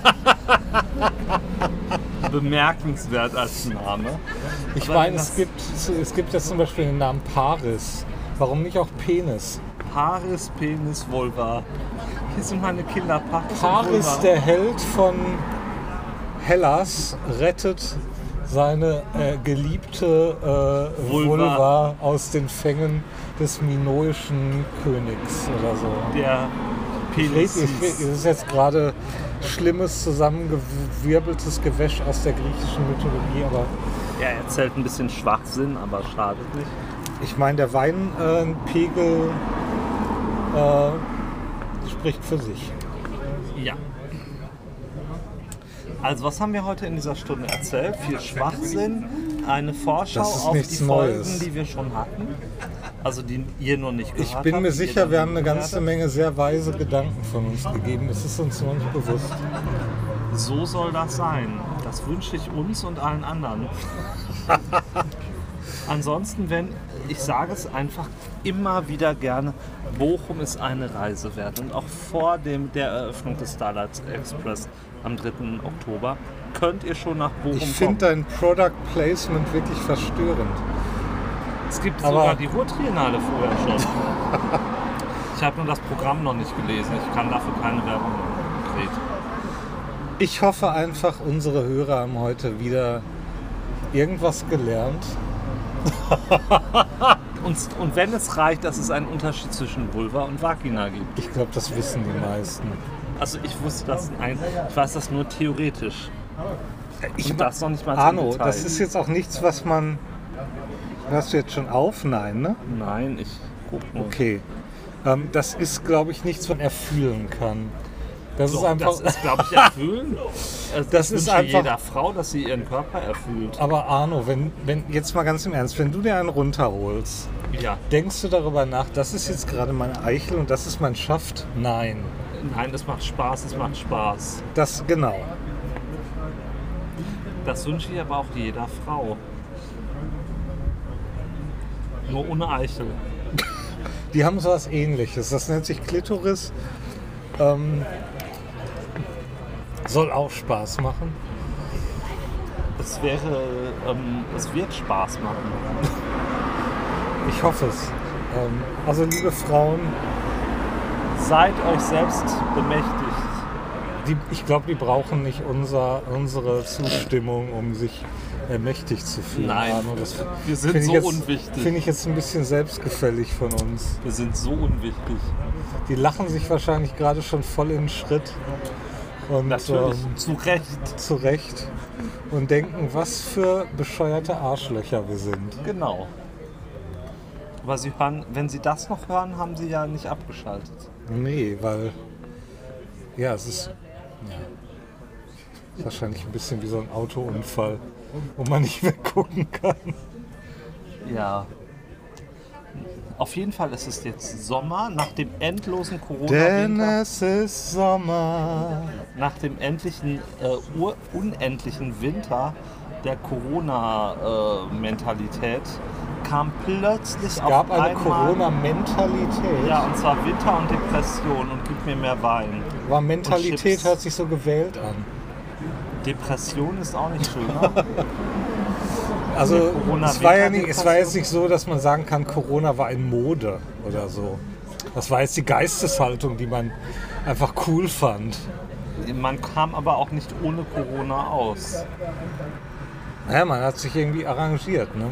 A: bemerkenswert als Name.
B: Ich
A: Aber
B: meine, es gibt, es gibt ja zum Beispiel den Namen Paris. Warum nicht auch Penis?
A: Paris, Penis, Vulva. Hier sind meine Kinder. Paris,
B: Paris, der Held von Hellas, rettet seine äh, geliebte äh,
A: Vulva.
B: Vulva. aus den Fängen des minoischen Königs oder so.
A: der Penis.
B: Es ist jetzt gerade schlimmes, zusammengewirbeltes Gewäsch aus der griechischen Mythologie, aber
A: Er erzählt ein bisschen Schwachsinn, aber schadet nicht.
B: ich meine, der Weinpegel äh, spricht für sich.
A: Also was haben wir heute in dieser Stunde erzählt? Viel Schwachsinn, eine Vorschau auf die Folgen,
B: Neues.
A: die wir schon hatten. Also die ihr noch nicht gehört
B: Ich
A: habt.
B: bin mir
A: die ihr
B: sicher, wir haben eine ganze
A: habt.
B: Menge sehr weise Gedanken von uns gegeben. Es ist uns noch nicht bewusst.
A: So soll das sein. Das wünsche ich uns und allen anderen. Ansonsten, wenn ich sage es einfach immer wieder gerne, Bochum ist eine Reise wert. Und auch vor dem, der Eröffnung des Starlight Express am 3. Oktober könnt ihr schon nach Bochum
B: Ich
A: kommen.
B: finde dein Product Placement wirklich verstörend.
A: Es gibt
B: Aber-
A: sogar die Ruhrtriennale vorher schon. Ich habe nur das Programm noch nicht gelesen. Ich kann dafür keine Werbung. Konkret.
B: Ich hoffe einfach, unsere Hörer haben heute wieder irgendwas gelernt.
A: Und, und wenn es reicht, dass es einen Unterschied zwischen Vulva und Vagina gibt.
B: Ich glaube, das wissen die meisten.
A: Also ich wusste das ein, ich weiß das nur theoretisch. Ich
B: ma-
A: das noch nicht mal
B: Arno, das ist jetzt auch nichts, was man. Hast du jetzt schon auf? Nein, ne?
A: Nein, ich guck nur.
B: Okay. Ähm, das ist, glaube ich, nichts, was man erfühlen kann. Das
A: Doch,
B: ist einfach.
A: das ist, glaube ich, erfüllen. Das,
B: Das
A: ich
B: ist einfach-
A: jeder Frau, dass sie ihren Körper erfüllt.
B: aber Arno, wenn, wenn, jetzt mal ganz im Ernst, wenn du dir einen runterholst,
A: Ja.
B: denkst du darüber nach, das ist jetzt gerade meine Eichel und das ist mein Schaft? Nein.
A: Nein, das macht Spaß, es macht Spaß.
B: Das genau.
A: Das wünsche ich aber auch jeder Frau. Nur ohne Eichel.
B: Die haben so was ähnliches. Das nennt sich Klitoris. Ähm, soll auch Spaß machen.
A: Es wäre, ähm, es wird Spaß machen.
B: Ich hoffe es. Ähm, also liebe Frauen,
A: Seid euch selbst bemächtigt.
B: die, ich glaube, die brauchen nicht unser, unsere Zustimmung, um sich ermächtigt zu fühlen.
A: Nein,
B: das
A: wir sind so
B: jetzt,
A: unwichtig.
B: Finde ich jetzt ein bisschen selbstgefällig von uns.
A: Wir sind so unwichtig.
B: Die lachen sich wahrscheinlich gerade schon voll in den Schritt. Und
A: Natürlich,
B: ähm,
A: zu Recht.
B: zu Recht. Und denken, was für bescheuerte Arschlöcher wir sind.
A: Genau. Aber Sie hören, wenn Sie das noch hören, haben Sie ja nicht abgeschaltet.
B: Nee, weil. Ja, es ist. Ja, ist wahrscheinlich ein bisschen wie so ein Autounfall, wo man nicht weggucken kann.
A: Ja. Auf jeden Fall ist es jetzt Sommer, nach dem endlosen
B: Denn
A: Corona-Winter,
B: es ist Sommer.
A: nach dem endlichen, äh, unendlichen Winter der Corona-Mentalität, kam plötzlich
B: Es gab eine. Corona-Mentalität.
A: Ja, und zwar Winter und Depression und gib mir mehr Wein.
B: Aber Mentalität hört sich so gewählt an.
A: Depression ist auch nicht schöner.
B: Also es war, ja nicht, es war jetzt nicht so, dass man sagen kann, Corona war in Mode oder so. Das war jetzt die Geisteshaltung, die man einfach cool fand.
A: Man kam aber auch nicht ohne Corona aus.
B: Naja, man hat sich irgendwie arrangiert. Ne?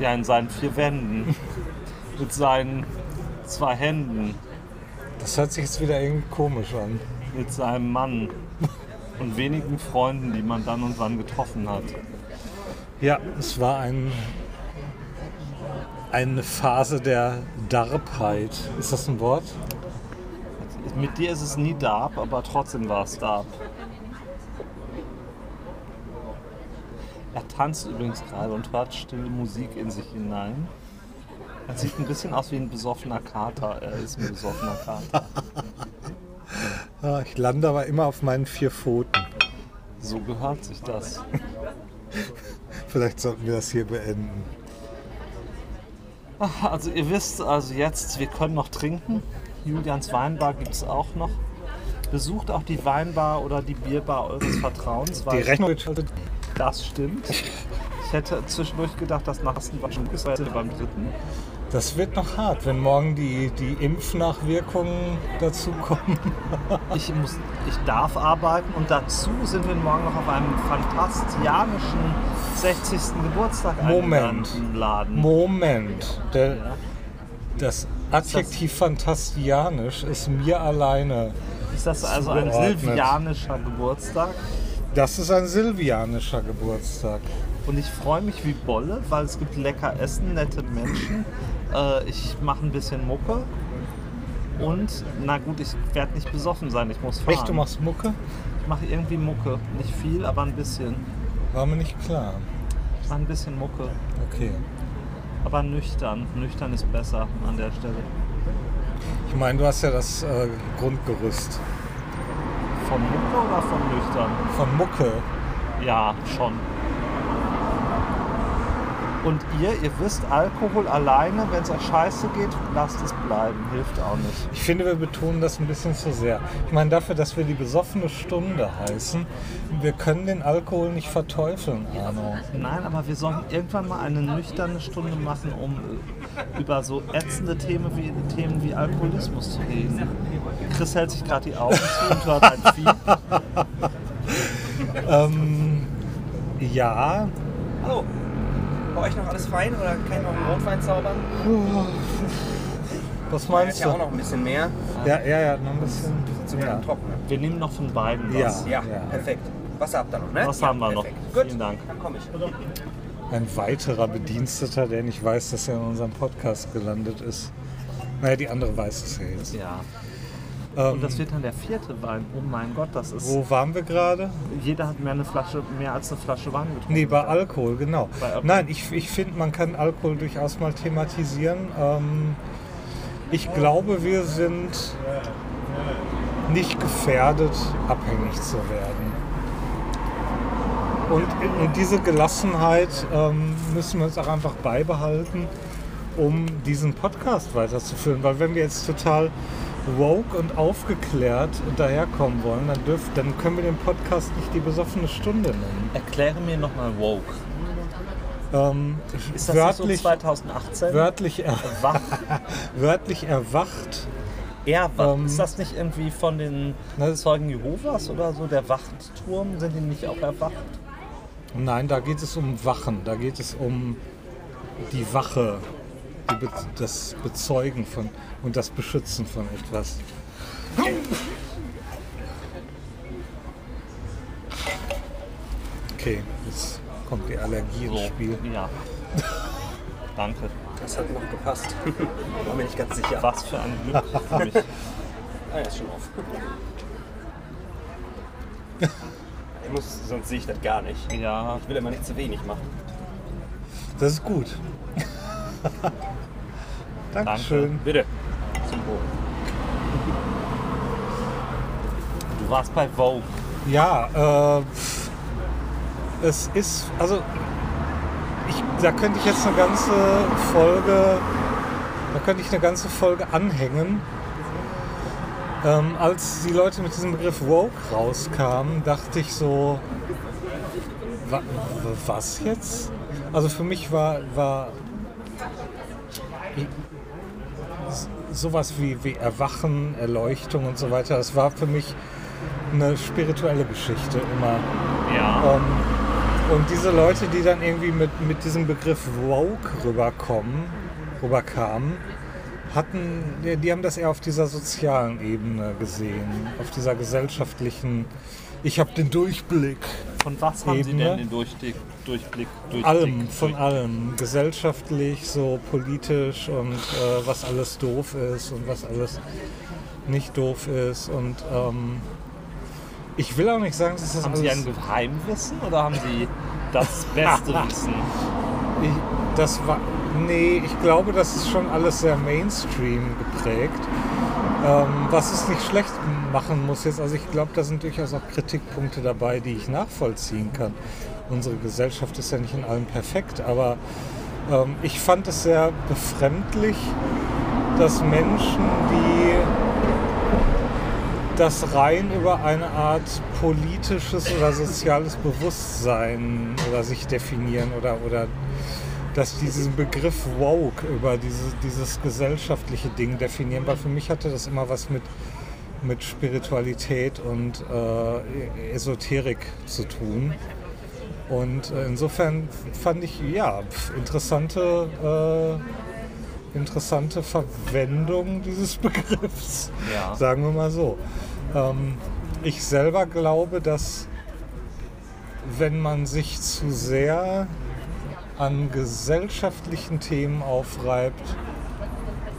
A: Ja, in seinen vier Wänden. Mit seinen zwei Händen.
B: Das hört sich jetzt wieder irgendwie komisch an.
A: Mit seinem Mann. Und wenigen Freunden, die man dann und wann getroffen hat.
B: Ja, es war ein, eine Phase der Darbheit. Ist das ein Wort?
A: Mit dir ist es nie Darb, aber trotzdem war es Darb. Er tanzt übrigens gerade und hört stille Musik in sich hinein. Er sieht ein bisschen aus wie ein besoffener Kater. Er ist ein besoffener Kater.
B: Ich lande aber immer auf meinen vier Pfoten.
A: So gehört sich das.
B: Vielleicht sollten wir das hier beenden.
A: Also ihr wisst, also jetzt, wir können noch trinken. Julians Weinbar gibt es auch noch. Besucht auch die Weinbar oder die Bierbar eures Vertrauens,
B: Die Rechnung wird
A: das stimmt. Ich hätte zwischendurch gedacht, dass nach dem schon ist, beim dritten.
B: Das wird noch hart, wenn morgen die, die Impfnachwirkungen dazukommen.
A: Ich, muss, ich darf arbeiten und dazu sind wir morgen noch auf einem fantastianischen 60. Geburtstag
B: Moment.
A: Laden.
B: Moment. Der,
A: Ja.
B: das Adjektiv fantastianisch ist mir alleine.
A: Ist das also ein silvianischer Geburtstag?
B: Das ist ein silvianischer Geburtstag.
A: Und ich freue mich wie Bolle, weil es gibt lecker Essen, nette Menschen. Äh, ich mache ein bisschen Mucke. Und, na gut, ich werde nicht besoffen sein, ich muss fahren.
B: Echt, du machst Mucke?
A: Ich mache irgendwie Mucke. Nicht viel, aber ein bisschen.
B: War mir nicht klar.
A: Ich mache ein bisschen Mucke.
B: Okay.
A: Aber nüchtern. Nüchtern ist besser an der Stelle.
B: Ich meine, du hast ja das äh, Grundgerüst
A: Von Mucke oder von nüchtern?
B: von Mucke.
A: Ja, schon. Und ihr, ihr wisst, Alkohol alleine, wenn es euch scheiße geht, lasst es bleiben. Hilft auch nicht.
B: Ich finde, wir betonen das ein bisschen zu sehr. Ich meine, dafür, dass wir die besoffene Stunde heißen, wir können den Alkohol nicht verteufeln, Arno.
A: Nein, aber wir sollten irgendwann mal eine nüchterne Stunde machen, um äh, über so ätzende Themen wie, Themen wie Alkoholismus zu reden. Chris hält sich gerade die Augen zu und hört ein Vieh.
B: Ähm, ja,
E: Hallo. Bei euch noch alles fein oder kann ich noch einen Rotwein zaubern?
B: was meinst
E: ja auch
B: du?
E: noch ein bisschen mehr.
B: Ja, ja, ja, noch ein bisschen.
E: Zu ja.
B: Ja.
E: trocken.
A: Wir nehmen noch von beiden
B: Ja.
A: was.
E: Ja,
B: Ja.
E: perfekt. Wasser habt ihr noch, ne?
A: Was
E: ja,
A: haben wir noch?
E: perfekt. Gut,
A: Vielen Dank.
E: dann komme ich.
B: Ein weiterer Bediensteter, der nicht weiß, dass er in unserem Podcast gelandet ist. Naja, die andere weiß es ja jetzt.
A: Ja.
B: Ähm,
A: Und das wird dann der vierte Wein. Oh mein Gott, das ist.
B: wo waren wir gerade?
A: Jeder hat mehr, eine Flasche, mehr als eine Flasche Wein getrunken.
B: Nee, bei Alkohol, genau.
A: Bei Alkohol.
B: Nein, ich, ich finde, man kann Alkohol durchaus mal thematisieren. Ähm, ich glaube, wir sind nicht gefährdet, abhängig zu werden. Und, und diese Gelassenheit ähm, müssen wir uns auch einfach beibehalten, um diesen Podcast weiterzuführen. Weil wenn wir jetzt total woke und aufgeklärt daherkommen wollen, dann, dürf, dann können wir den Podcast nicht die besoffene Stunde nennen.
A: Erkläre mir nochmal woke.
B: Ähm,
A: Ist das
B: wörtlich,
A: so 2018?
B: wörtlich, er,
A: Wach,
B: wörtlich erwacht.
A: Erwacht.
B: Ähm,
A: ist das nicht irgendwie von den
B: Na,
A: Zeugen Jehovas oder so? Der Wachtturm? Sind die nicht auch erwacht?
B: Nein, da geht es um Wachen. Da geht es um die Wache, Be das Bezeugen von und das Beschützen von etwas. Okay, jetzt kommt die Allergie ins
A: So,
B: Spiel.
A: ja. Danke.
E: Das hat noch gepasst. War mir nicht ganz sicher.
A: Was für ein Glück für mich.
E: Ah, ja, ist schon auf. Ich muss, sonst sehe ich das gar nicht.
A: Ja,
E: Ich will immer nicht zu wenig machen.
B: Das ist gut. Dankeschön.
E: Bitte. Zum Wohl.
A: du warst bei Vogue.
B: Ja, äh, es ist, also ich, da könnte ich jetzt eine ganze Folge, da könnte ich eine ganze Folge anhängen. Ähm, als die Leute mit diesem Begriff Woke rauskamen, dachte ich so, wa, wa- was jetzt? Also für mich war, war sowas wie, wie Erwachen, Erleuchtung und so weiter, das war für mich eine spirituelle Geschichte immer.
A: Ja.
B: Ähm, und diese Leute, die dann irgendwie mit, mit diesem Begriff Woke rüberkommen, rüberkamen, hatten, die, die haben das eher auf dieser sozialen Ebene gesehen, auf dieser gesellschaftlichen, ich habe den Durchblick.
A: Von was haben Sie
B: Ebene.
A: denn den Durchblick, Durchblick, Durchblick?
B: Allem, von allem. Gesellschaftlich, so politisch und äh, was alles doof ist und was alles nicht doof ist. Und ähm, ich will auch nicht sagen, dass das
A: Haben. Sie ein Geheimwissen oder haben Sie das beste Wissen?
B: Ich, das war. Nee, ich glaube, das ist schon alles sehr Mainstream geprägt. Ähm, was es nicht schlecht machen muss jetzt. Also ich glaube, da sind durchaus auch Kritikpunkte dabei, die ich nachvollziehen kann. Unsere Gesellschaft ist ja nicht in allem perfekt, aber ähm, ich fand es sehr befremdlich, dass Menschen, die das rein über eine Art politisches oder soziales Bewusstsein oder sich definieren oder, oder dass die diesen Begriff woke über dieses, dieses gesellschaftliche Ding definieren, weil für mich hatte das immer was mit, mit Spiritualität und äh, Esoterik zu tun. Und äh, insofern fand ich, ja, interessante, äh, interessante Verwendung dieses Begriffs.
A: Ja.
B: Sagen wir mal so. Ähm, ich selber glaube, dass wenn man sich zu sehr an gesellschaftlichen Themen aufreibt,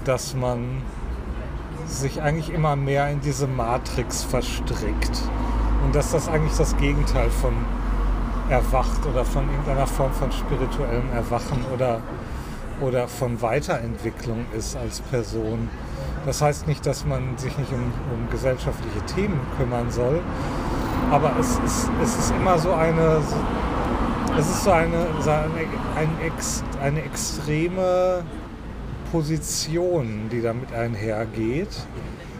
B: dass man sich eigentlich immer mehr in diese Matrix verstrickt. Und dass das eigentlich das Gegenteil von erwacht oder von irgendeiner Form von spirituellem Erwachen oder, oder von Weiterentwicklung ist als Person. Das heißt nicht, dass man sich nicht um, um gesellschaftliche Themen kümmern soll, aber es ist, es ist immer so eine, es ist so eine, so eine, ein ex, eine extreme Position, die damit einhergeht.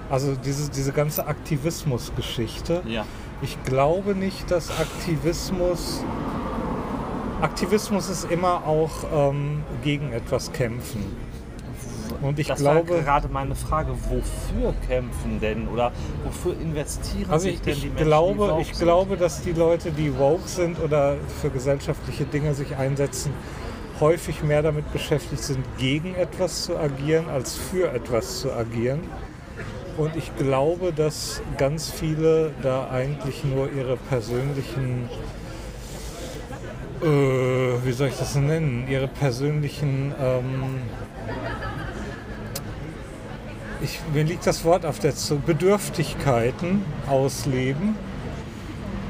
B: Also diese, diese ganze Aktivismusgeschichte.
A: Ja.
B: Ich glaube nicht, dass Aktivismus. Aktivismus ist immer auch ähm, gegen etwas kämpfen. Und ich
A: das war
B: glaube.
A: gerade meine Frage, wofür kämpfen denn oder wofür investieren
B: Also
A: sich
B: ich,
A: denn die
B: ich
A: Menschen, die
B: glaube,
A: woke
B: ich
A: sind?
B: glaube, dass die Leute, die woke sind oder für gesellschaftliche Dinge sich einsetzen, häufig mehr damit beschäftigt sind, gegen etwas zu agieren, als für etwas zu agieren. Und ich glaube, dass ganz viele da eigentlich nur ihre persönlichen, äh, wie soll ich das nennen, ihre persönlichen, ähm, ich, mir liegt das Wort auf der Zunge, Bedürftigkeiten ausleben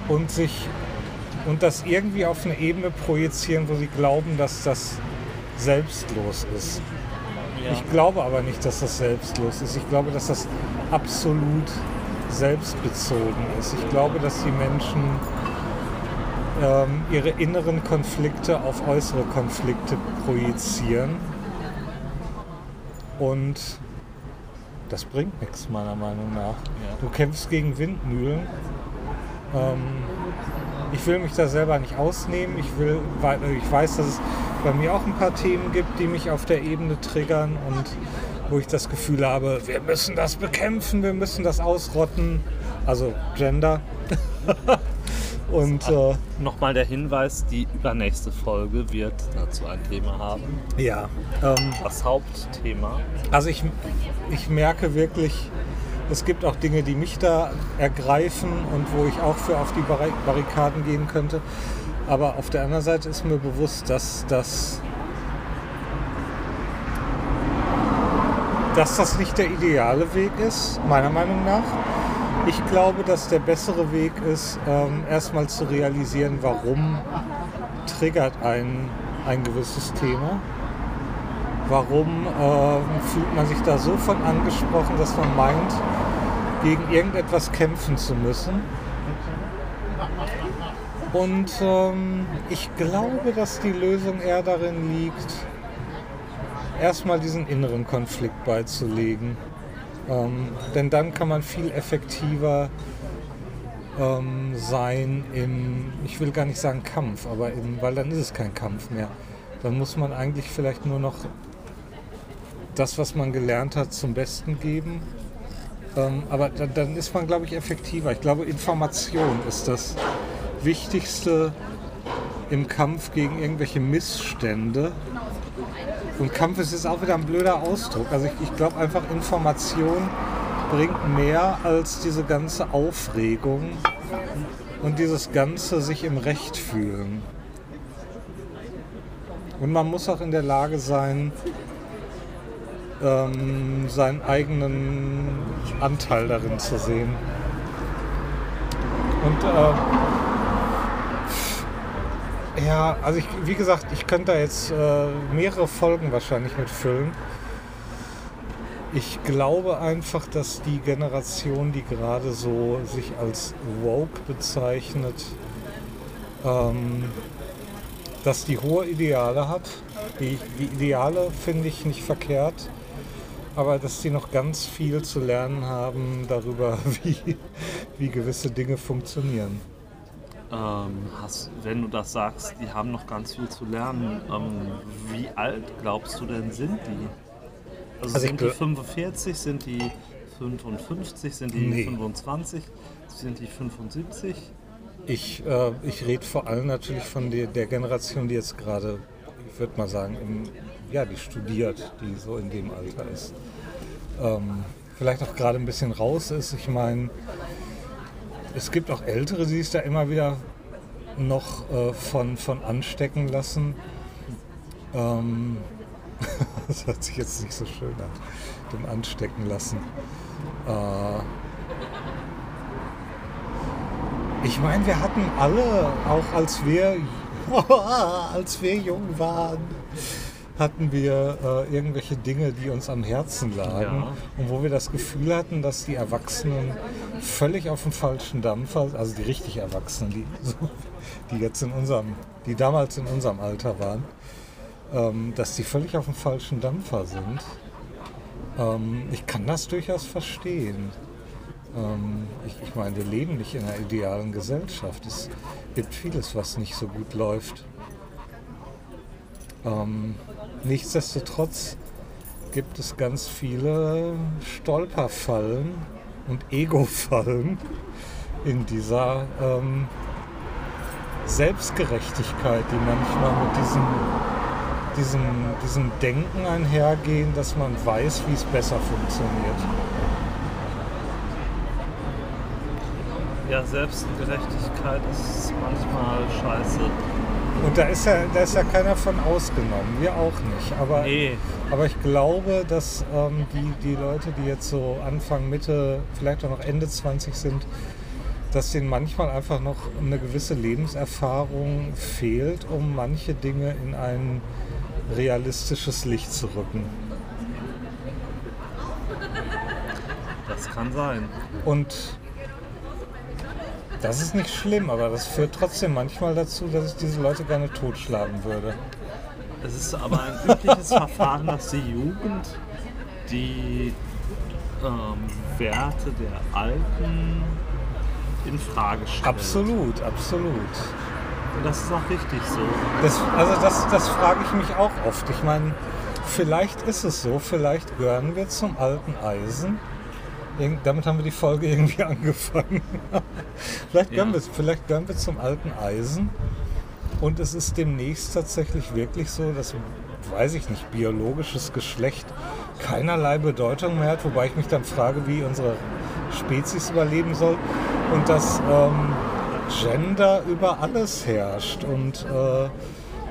B: und sich und das irgendwie auf eine Ebene projizieren, wo sie glauben, dass das selbstlos ist.
A: Ja.
B: Ich glaube aber nicht, dass das selbstlos ist. Ich glaube, dass das absolut selbstbezogen ist. Ich glaube, dass die Menschen ähm, ihre inneren Konflikte auf äußere Konflikte projizieren. Und das bringt nichts, meiner Meinung nach. Du kämpfst gegen Windmühlen. Ähm, ich will mich da selber nicht ausnehmen. Ich, will, weil ich weiß, dass es bei mir auch ein paar Themen gibt, die mich auf der Ebene triggern und wo ich das Gefühl habe, wir müssen das bekämpfen, wir müssen das ausrotten. Also Gender. und äh,
A: Nochmal der Hinweis, die übernächste Folge wird dazu ein Thema haben.
B: ja, ähm,
A: Das Hauptthema.
B: Also ich, ich merke wirklich, es gibt auch Dinge, die mich da ergreifen und wo ich auch für auf die Barri- Barrikaden gehen könnte. Aber auf der anderen Seite ist mir bewusst, dass, dass, dass das nicht der ideale Weg ist, meiner Meinung nach. Ich glaube, dass der bessere Weg ist, ähm, erstmal zu realisieren, warum triggert ein, ein gewisses Thema. Warum ähm, fühlt man sich da so von angesprochen, dass man meint, gegen irgendetwas kämpfen zu müssen? Und ähm, ich glaube, dass die Lösung eher darin liegt, erstmal diesen inneren Konflikt beizulegen. Ähm, denn dann kann man viel effektiver ähm, sein im, ich will gar nicht sagen Kampf, aber im, weil dann ist es kein Kampf mehr. Dann muss man eigentlich vielleicht nur noch das, was man gelernt hat, zum Besten geben. Ähm, aber dann, dann ist man, glaube ich, effektiver. Ich glaube, Information ist das Wichtigste im Kampf gegen irgendwelche Missstände. Und Kampf ist jetzt auch wieder ein blöder Ausdruck. Also ich, ich glaube einfach, Information bringt mehr als diese ganze Aufregung und dieses ganze sich im Recht fühlen. Und man muss auch in der Lage sein, ähm, seinen eigenen Anteil darin zu sehen. Und äh, ja, also ich, wie gesagt, ich könnte da jetzt äh, mehrere Folgen wahrscheinlich mitfüllen. Ich glaube einfach, dass die Generation, die gerade so sich als woke bezeichnet, ähm, dass die hohe Ideale hat. Die, die Ideale finde ich nicht verkehrt, aber dass die noch ganz viel zu lernen haben darüber, wie, wie gewisse Dinge funktionieren.
A: Ähm, hast, wenn du das sagst, die haben noch ganz viel zu lernen. Ähm, wie alt glaubst du denn sind die? Also,
B: Also
A: sind die
B: gl-
A: 45, sind die 55, sind die
B: Nee.
A: 25, sind die 75?
B: Ich, äh, ich rede vor allem natürlich von der, der Generation, die jetzt gerade, ich würde mal sagen, im, ja, die studiert, die so in dem Alter ist. Ähm, vielleicht auch gerade ein bisschen raus ist. Ich meine, es gibt auch Ältere, die sich da immer wieder noch äh, von, von anstecken lassen. Ähm, das hört sich jetzt nicht so schön an, dem anstecken lassen. Äh, ich meine, wir hatten alle, auch als wir, als wir jung waren, hatten wir äh, irgendwelche Dinge, die uns am Herzen lagen
A: Ja.
B: und wo wir das Gefühl hatten, dass die Erwachsenen völlig auf dem falschen Dampfer, also die richtig Erwachsenen, die, so, die jetzt in unserem, die damals in unserem Alter waren, ähm, dass die völlig auf dem falschen Dampfer sind. Ähm, ich kann das durchaus verstehen. Ähm, ich, ich meine, wir leben nicht in einer idealen Gesellschaft. Es gibt vieles, was nicht so gut läuft. Ähm, nichtsdestotrotz gibt es ganz viele Stolperfallen und Ego-Fallen in dieser ähm, Selbstgerechtigkeit, die manchmal mit diesem, diesem, diesem Denken einhergehen, dass man weiß, wie es besser funktioniert.
A: Ja, Selbstgerechtigkeit ist manchmal scheiße.
B: Und da ist ja, da ist ja keiner von ausgenommen, wir auch nicht. Aber,
A: Nee,
B: aber ich glaube, dass ähm, die, die Leute, die jetzt so Anfang, Mitte, vielleicht auch noch Ende 20 sind, dass denen manchmal einfach noch eine gewisse Lebenserfahrung fehlt, um manche Dinge in ein realistisches Licht zu rücken.
A: das kann sein.
B: Und das ist nicht schlimm, aber das führt trotzdem manchmal dazu, dass ich diese Leute gerne totschlagen würde.
A: Es ist aber ein übliches Verfahren, dass die Jugend die ähm, Werte der Alten in Frage stellt.
B: Absolut, absolut.
A: Das ist auch richtig so.
B: Das, also das, das frage ich mich auch oft. Ich meine, vielleicht ist es so, vielleicht gehören wir zum alten Eisen. Damit haben wir die Folge irgendwie angefangen. vielleicht, gehören
A: Ja.
B: wir, vielleicht gehören wir zum alten Eisen. Und es ist demnächst tatsächlich wirklich so, dass, weiß ich nicht, biologisches Geschlecht keinerlei Bedeutung mehr hat. Wobei ich mich dann frage, wie unsere Spezies überleben soll. Und dass ähm, Gender über alles herrscht und äh,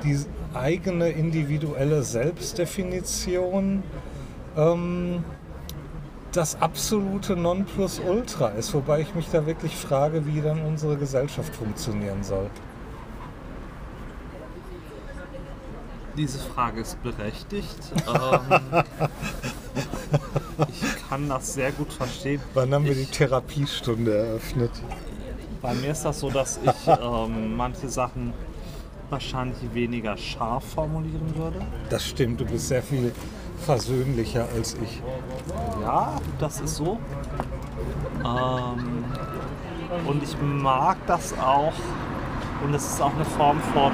B: die eigene individuelle Selbstdefinition ähm, das absolute Nonplusultra ist, wobei ich mich da wirklich frage, wie dann unsere Gesellschaft funktionieren soll.
A: Diese Frage ist berechtigt. ähm, ich kann das sehr gut verstehen.
B: Wann haben wir die
A: Ich-
B: Therapiestunde eröffnet?
A: Bei mir ist das so, dass ich ähm, manche Sachen wahrscheinlich weniger scharf formulieren würde.
B: Das stimmt, du bist sehr viel versöhnlicher als ich.
A: Ja, das ist so. Ähm, und ich mag das auch. Und es ist auch eine Form von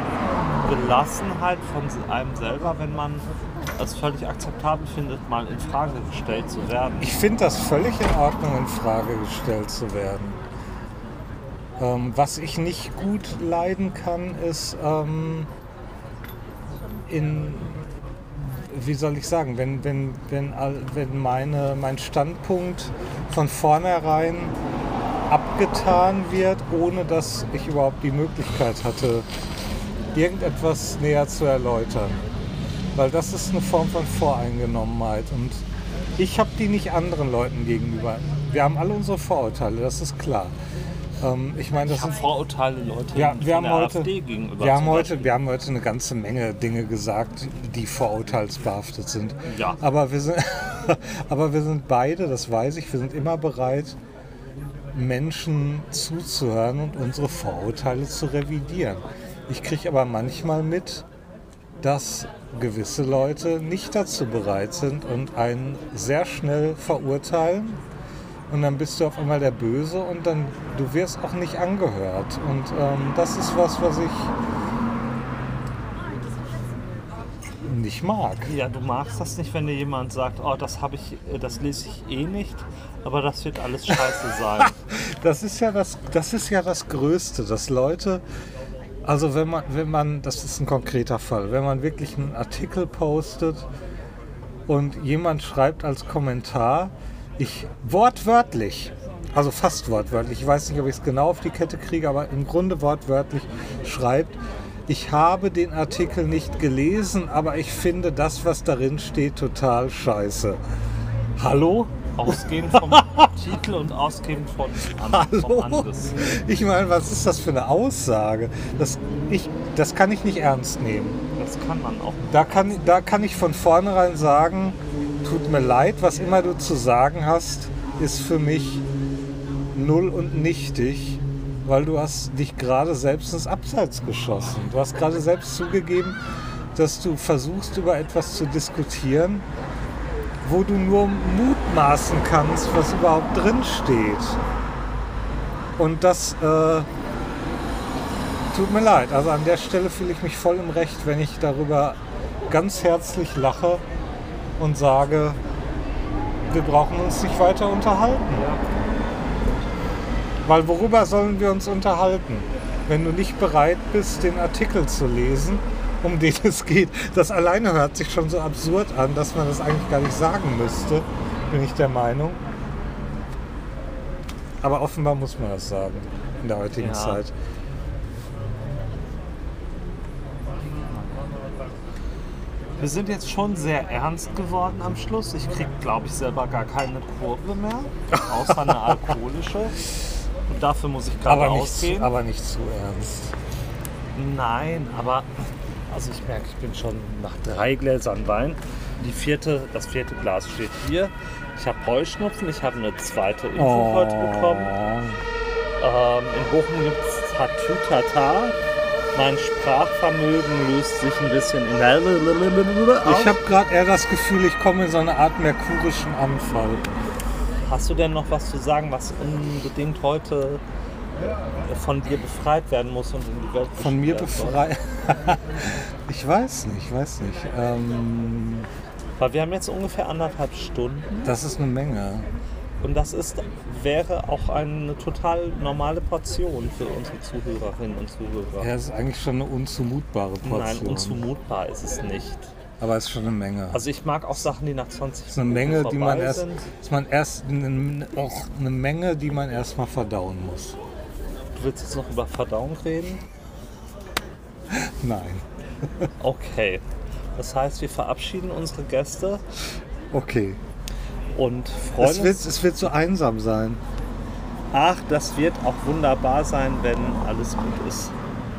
A: Gelassenheit von einem selber, wenn man es völlig akzeptabel findet, mal in Frage gestellt zu werden.
B: Ich finde das völlig in Ordnung, in Frage gestellt zu werden. Ähm, was ich nicht gut leiden kann, ist ähm, in, wie soll ich sagen, wenn, wenn, wenn, wenn meine, mein Standpunkt von vornherein abgetan wird, ohne dass ich überhaupt die Möglichkeit hatte, irgendetwas näher zu erläutern. Weil das ist eine Form von Voreingenommenheit und ich habe die nicht anderen Leuten gegenüber. Wir haben alle unsere Vorurteile, das ist klar. Ähm, ich meine, das
A: Ich
B: sind
A: Vorurteile Leute
B: ja, wir haben, heute, wir, haben heute, wir haben heute eine ganze Menge Dinge gesagt, die vorurteilsbehaftet sind.
A: Ja.
B: Aber wir, sind, aber wir sind beide, das weiß ich, wir sind immer bereit, Menschen zuzuhören und unsere Vorurteile zu revidieren. Ich kriege aber manchmal mit, dass gewisse Leute nicht dazu bereit sind und einen sehr schnell verurteilen. Und dann bist du auf einmal der Böse und dann du wirst auch nicht angehört. Und ähm, das ist was, was ich nicht mag.
A: Ja, du magst das nicht, wenn dir jemand sagt, oh, das habe ich, das lese ich eh nicht, aber das wird alles scheiße sein.
B: Das ist ja das, das ist ja das Größte, dass Leute, also wenn man, wenn man, das ist ein konkreter Fall, wenn man wirklich einen Artikel postet und jemand schreibt als Kommentar, ich wortwörtlich, also fast wortwörtlich, ich weiß nicht, ob ich es genau auf die Kette kriege, aber im Grunde wortwörtlich schreibt, ich habe den Artikel nicht gelesen, aber ich finde das, was darin steht, total scheiße. Hallo?
A: Ausgehend vom Titel und ausgehend von, an,
B: Hallo? Ich meine, was ist das für eine Aussage? Das, ich, das kann ich nicht ernst nehmen.
A: Das kann man auch.
B: Da kann, da kann ich von vornherein sagen, tut mir leid, was immer du zu sagen hast, ist für mich null und nichtig, weil du hast dich gerade selbst ins Abseits geschossen. Du hast gerade selbst zugegeben, dass du versuchst, über etwas zu diskutieren, wo du nur mutmaßen kannst, was überhaupt drin steht. Und das äh, tut mir leid. Also an der Stelle fühle ich mich voll im Recht, wenn ich darüber ganz herzlich lache und sage, wir brauchen uns nicht weiter unterhalten. Weil worüber sollen wir uns unterhalten, wenn du nicht bereit bist, den Artikel zu lesen, um den es geht? Das alleine hört sich schon so absurd an, dass man das eigentlich gar nicht sagen müsste, bin ich der Meinung. Aber offenbar muss man das sagen in der heutigen
A: Ja.
B: Zeit.
A: Wir sind jetzt schon sehr ernst geworden am Schluss. Ich krieg, glaube ich, selber gar keine Kurve mehr, außer eine alkoholische. Und dafür muss ich gerade
B: Aber nicht,
A: ausgehen.
B: aber nicht zu ernst.
A: Nein, aber also ich merke, ich bin schon nach drei Gläsern Wein. Die vierte, das vierte Glas steht hier. Ich habe Heuschnupfen, ich habe eine zweite Impfung heute bekommen. Ähm, in Bochum gibt es Tatütata. Mein Sprachvermögen löst sich ein bisschen in der
B: Ich habe gerade eher das Gefühl, ich komme in so eine Art merkurischen Anfall.
A: Hast du denn noch was zu sagen, was unbedingt heute von dir befreit werden muss und in die Welt
B: Von mir befreit. ich weiß nicht, ich weiß nicht. Ähm.
A: Weil wir haben jetzt ungefähr anderthalb Stunden
B: das ist eine Menge.
A: und das ist, wäre auch eine total normale Portion für unsere Zuhörerinnen und Zuhörer.
B: Ja, es ist eigentlich schon eine unzumutbare Portion.
A: Nein, unzumutbar ist es nicht.
B: Aber es ist schon eine Menge.
A: Also ich mag auch Sachen, die nach 20
B: es ist eine
A: Minuten
B: Menge, die man erst,
A: sind.
B: dass man erst eine, auch eine Menge, die man erstmal verdauen muss.
A: Du willst jetzt noch über Verdauung reden?
B: Nein.
A: Okay. Das heißt, wir verabschieden unsere Gäste
B: Okay.
A: Und freuen
B: Es wird,
A: uns.
B: es wird so einsam sein.
A: Ach, das wird auch wunderbar sein, wenn alles gut ist.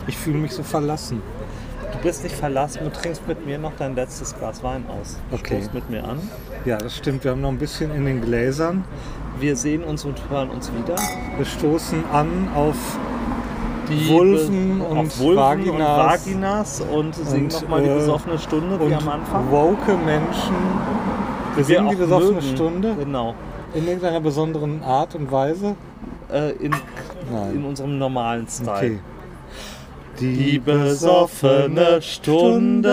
B: Ich fühle mich so verlassen.
A: Du bist nicht verlassen, du trinkst mit mir noch dein letztes Glas Wein aus.
B: Okay.
A: Stoß mit mir an.
B: Ja, das stimmt. Wir haben noch ein bisschen in den Gläsern.
A: Wir sehen uns und hören uns wieder.
B: Wir stoßen an auf
A: Die
B: Vulven
A: Be-
B: und
A: auf
B: Vaginas.
A: und Vaginas und singen nochmal die
B: äh,
A: besoffene Stunde wie am Anfang.
B: woke Menschen. Wir singen die besoffene
A: mögen.
B: Stunde
A: Genau.
B: in irgendeiner besonderen Art und Weise.
A: Äh, in, in unserem normalen Style.
B: Okay.
A: Die besoffene Stunde.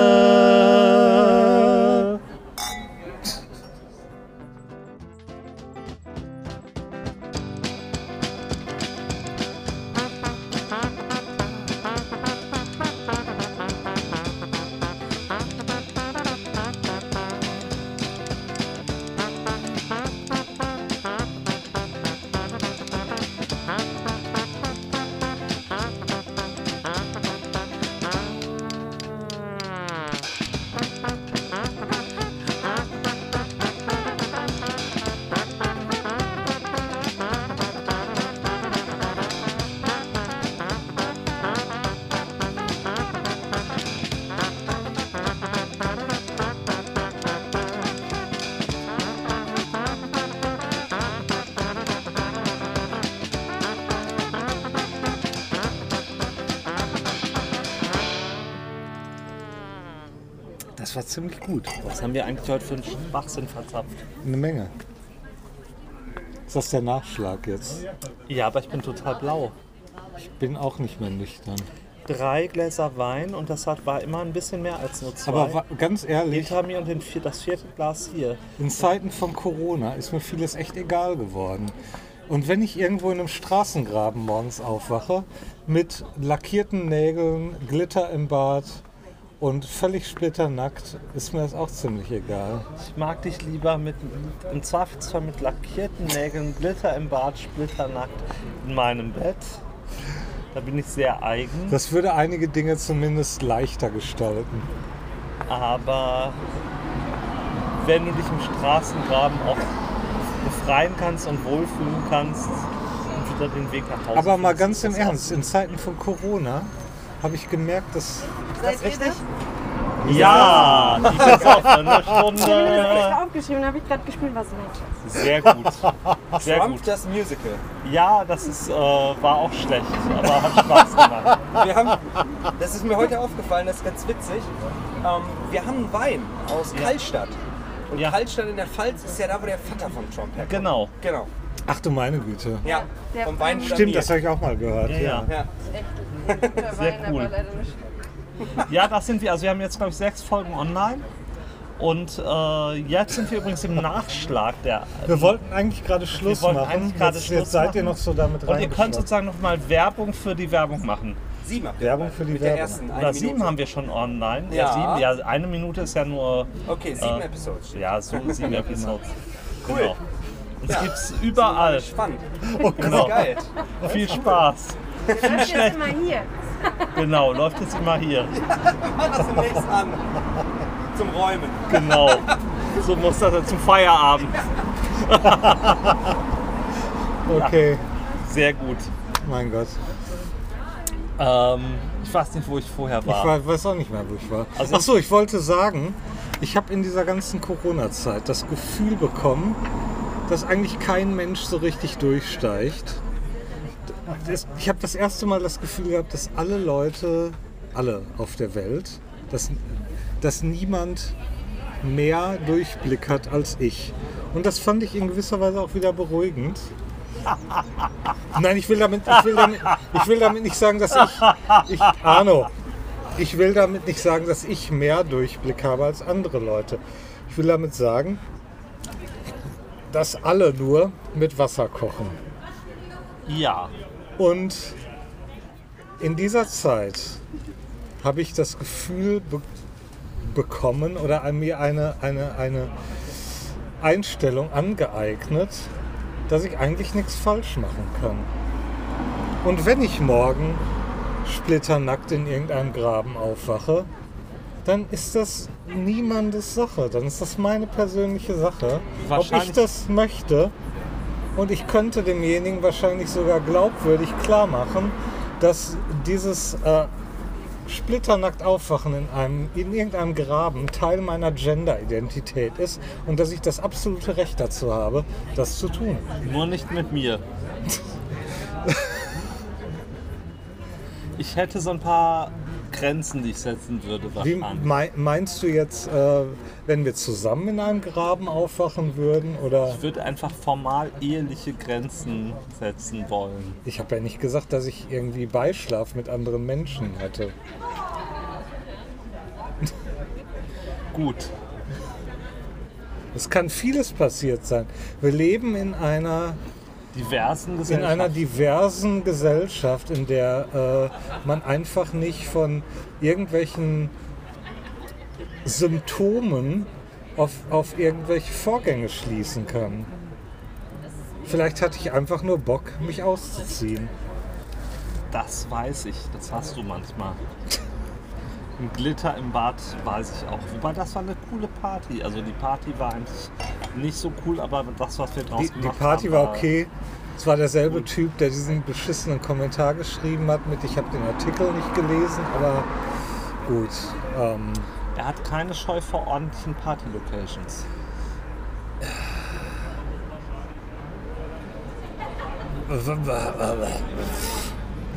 B: Ziemlich gut.
A: Was haben wir eigentlich heute für einen Schwachsinn verzapft?
B: Eine Menge. Ist das der Nachschlag jetzt?
A: Ja, aber ich bin total blau.
B: Bin auch nicht mehr nüchtern.
A: Drei Gläser Wein und das hat, war immer ein bisschen mehr als nur zwei.
B: Aber wa- ganz ehrlich,
A: hinter mir und den vier, das vierte Glas hier.
B: in Zeiten von Corona ist mir vieles echt egal geworden. Und wenn ich irgendwo in einem Straßengraben morgens aufwache, mit lackierten Nägeln, Glitter im Bart und völlig splitternackt, ist mir das auch ziemlich egal.
A: Ich mag dich lieber mit, im Zweifelsfall mit lackierten Nägeln, Glitter im Bart, splitternackt in meinem Bett. Da bin ich sehr eigen.
B: Das würde einige Dinge zumindest leichter gestalten.
A: Aber wenn du dich im Straßengraben auch befreien kannst und wohlfühlen kannst und wieder den Weg nach Hause
B: Aber mal ganz im Ernst, in Zeiten von Corona habe ich gemerkt, dass
C: Seid das?
A: auch- Ja, die besoffene
D: Zumindest
A: Stunde.
D: aufgeschrieben, habe ich gerade gespielt, was nicht.
A: Sehr gut. Sehr
E: Trump,
A: gut.
E: das Musical.
A: Ja, das ist, äh, war auch schlecht, aber hat Spaß gemacht.
E: Wir haben, das ist mir heute aufgefallen, das ist ganz witzig. Ähm, wir haben einen Wein aus Kallstadt. Und
A: Ja.
E: Kallstadt in der Pfalz ist ja da, wo der Vater von Trump herkommt.
A: Genau.
E: Genau.
B: Ach du meine Güte.
E: Ja,
D: Der
E: vom Wein
B: Stimmt, das habe ich auch mal gehört.
A: Ja, ja.
E: Ja.
C: Der
A: Sehr
C: Wein,
A: cool.
C: aber leider nicht.
A: Ja, das sind wir. Also wir haben jetzt, glaube ich, sechs Folgen online. Und äh, jetzt sind wir übrigens im Nachschlag der.
B: Wir wollten eigentlich gerade Schluss
A: wollten
B: machen.
A: eigentlich gerade
B: jetzt,
A: Schluss
B: jetzt seid
A: machen.
B: ihr noch so damit
A: Und ihr könnt sozusagen nochmal Werbung für die Werbung machen.
E: Sieben habt ihr
B: Werbung für die
E: Mit
B: Werbung.
E: der ersten. eine
A: Oder sieben
E: Minute.
A: haben wir schon online.
E: Ja.
A: sieben. Ja, eine Minute ist ja nur.
E: Okay, sieben
A: Äh,
E: Episodes.
A: Ja, so sieben Episodes.
E: Cool.
A: Genau. Uns
E: Ja.
A: gibt's überall.
E: Spannend.
A: Genau.
E: Geil.
A: Viel Spaß.
D: Läuft jetzt immer hier.
A: Genau, läuft jetzt immer hier.
E: Mach das demnächst an. Zum Räumen.
A: Genau. So muss das zum Feierabend.
B: Okay,
A: Sehr gut.
B: mein Gott.
A: Ähm, ich weiß nicht, wo ich vorher
B: Ich
A: war.
B: war, weiß auch nicht mehr, wo ich war.
A: Also-
B: Ach so, ich wollte sagen, ich habe in dieser ganzen Corona-Zeit das Gefühl bekommen, dass eigentlich kein Mensch so richtig durchsteigt. Das, ich habe das erste Mal das Gefühl gehabt, dass alle Leute, alle auf der Welt, dass, dass niemand mehr Durchblick hat als ich. Und das fand ich in gewisser Weise auch wieder beruhigend. Nein, ich will damit, ich will damit, ich will damit nicht sagen, dass ich, ich, Arno, ich will damit nicht sagen, dass ich mehr Durchblick habe als andere Leute. Ich will damit sagen, dass alle nur mit Wasser kochen.
A: Ja.
B: Und in dieser Zeit habe ich das Gefühl be bekommen oder an mir eine, eine, eine Einstellung angeeignet, dass ich eigentlich nichts falsch machen kann. Und wenn ich morgen splitternackt in irgendeinem Graben aufwache, dann ist das niemandes Sache. Dann ist das meine persönliche Sache. Ob ich das möchte. Und ich könnte demjenigen wahrscheinlich sogar glaubwürdig klar machen, dass dieses äh, splitternackt aufwachen in, einem, in irgendeinem Graben Teil meiner Gender-Identität ist und dass ich das absolute Recht dazu habe, das zu tun.
A: Nur nicht mit mir. Ich hätte so ein paar Grenzen, die ich setzen würde.
B: Wie meinst du jetzt, äh, wenn wir zusammen in einem Graben aufwachen würden? Oder
A: Ich würde einfach formal eheliche Grenzen setzen wollen.
B: ich habe ja nicht gesagt, dass ich irgendwie Beischlaf mit anderen Menschen hätte.
A: Gut.
B: Es kann vieles passiert sein. Wir leben in einer
A: Diversen
B: in einer diversen Gesellschaft, in der äh, man einfach nicht von irgendwelchen Symptomen auf, auf irgendwelche Vorgänge schließen kann. Vielleicht hatte ich einfach nur Bock, mich auszuziehen.
A: Das weiß ich, das hast du manchmal. Ein Glitter im Bad weiß ich auch. Wobei das war eine coole Party. Also die Party war eigentlich nicht so cool, aber das, was wir draus
B: Die, die Party
A: haben,
B: war okay. Es war derselbe Typ, der diesen beschissenen Kommentar geschrieben hat mit ich habe den Artikel nicht gelesen, aber gut. Ähm,
A: Er hat keine Scheu vor ordentlichen Party-Locations.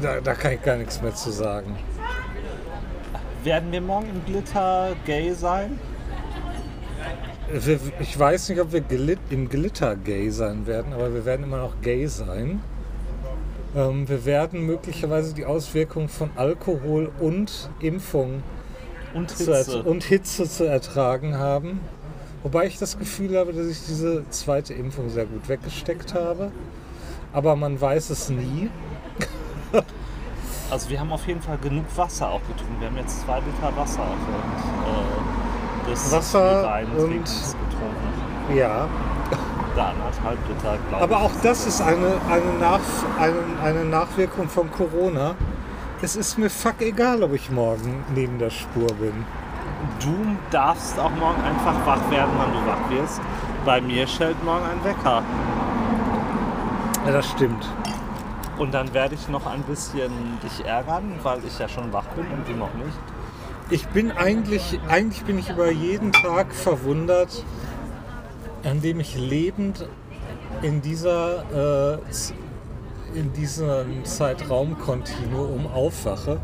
B: da, da kann ich gar nichts mehr zu sagen.
A: Werden wir morgen im Glitter gay sein?
B: Ich weiß nicht, ob wir glit, im Glitter gay sein werden, aber wir werden immer noch gay sein. Ähm, wir werden möglicherweise die Auswirkungen von Alkohol und Impfung
A: Und Hitze.
B: und Hitze zu ertragen haben. Wobei ich das Gefühl habe, dass ich diese zweite Impfung sehr gut weggesteckt habe. Aber man weiß es nie.
A: Also wir haben auf jeden Fall genug Wasser auch getrunken. Wir haben jetzt zwei Liter Wasser und äh, des
B: Wasser
A: Weintrinkens getrunken.
B: Ja.
A: Da anderthalb Liter, glaube ich.
B: Aber auch das ist eine, eine, Nach, eine, eine Nachwirkung von Corona. Es ist mir fuck egal, ob ich morgen neben der Spur bin.
A: Du darfst auch morgen einfach wach werden, wann du wach wirst. Bei mir schellt morgen ein Wecker.
B: Ja, das stimmt.
A: Und dann werde ich noch ein bisschen dich ärgern, weil ich ja schon wach bin und du noch nicht.
B: Ich bin eigentlich, eigentlich bin ich über jeden Tag verwundert, an dem ich lebend in dieser, äh, in diesem Zeitraumkontinuum aufwache.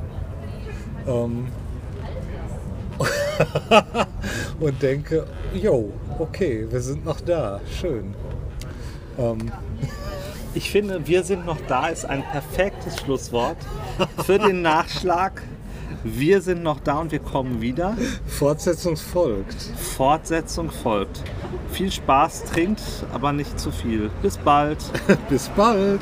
B: Ähm, und denke, jo, okay, wir sind noch da, schön. Ähm,
A: Ich finde, wir sind noch da ist ein perfektes Schlusswort für den Nachschlag. Wir sind noch da und wir kommen wieder.
B: Fortsetzung folgt.
A: Fortsetzung folgt. Viel Spaß, trinkt, aber nicht zu viel. Bis bald.
B: Bis bald.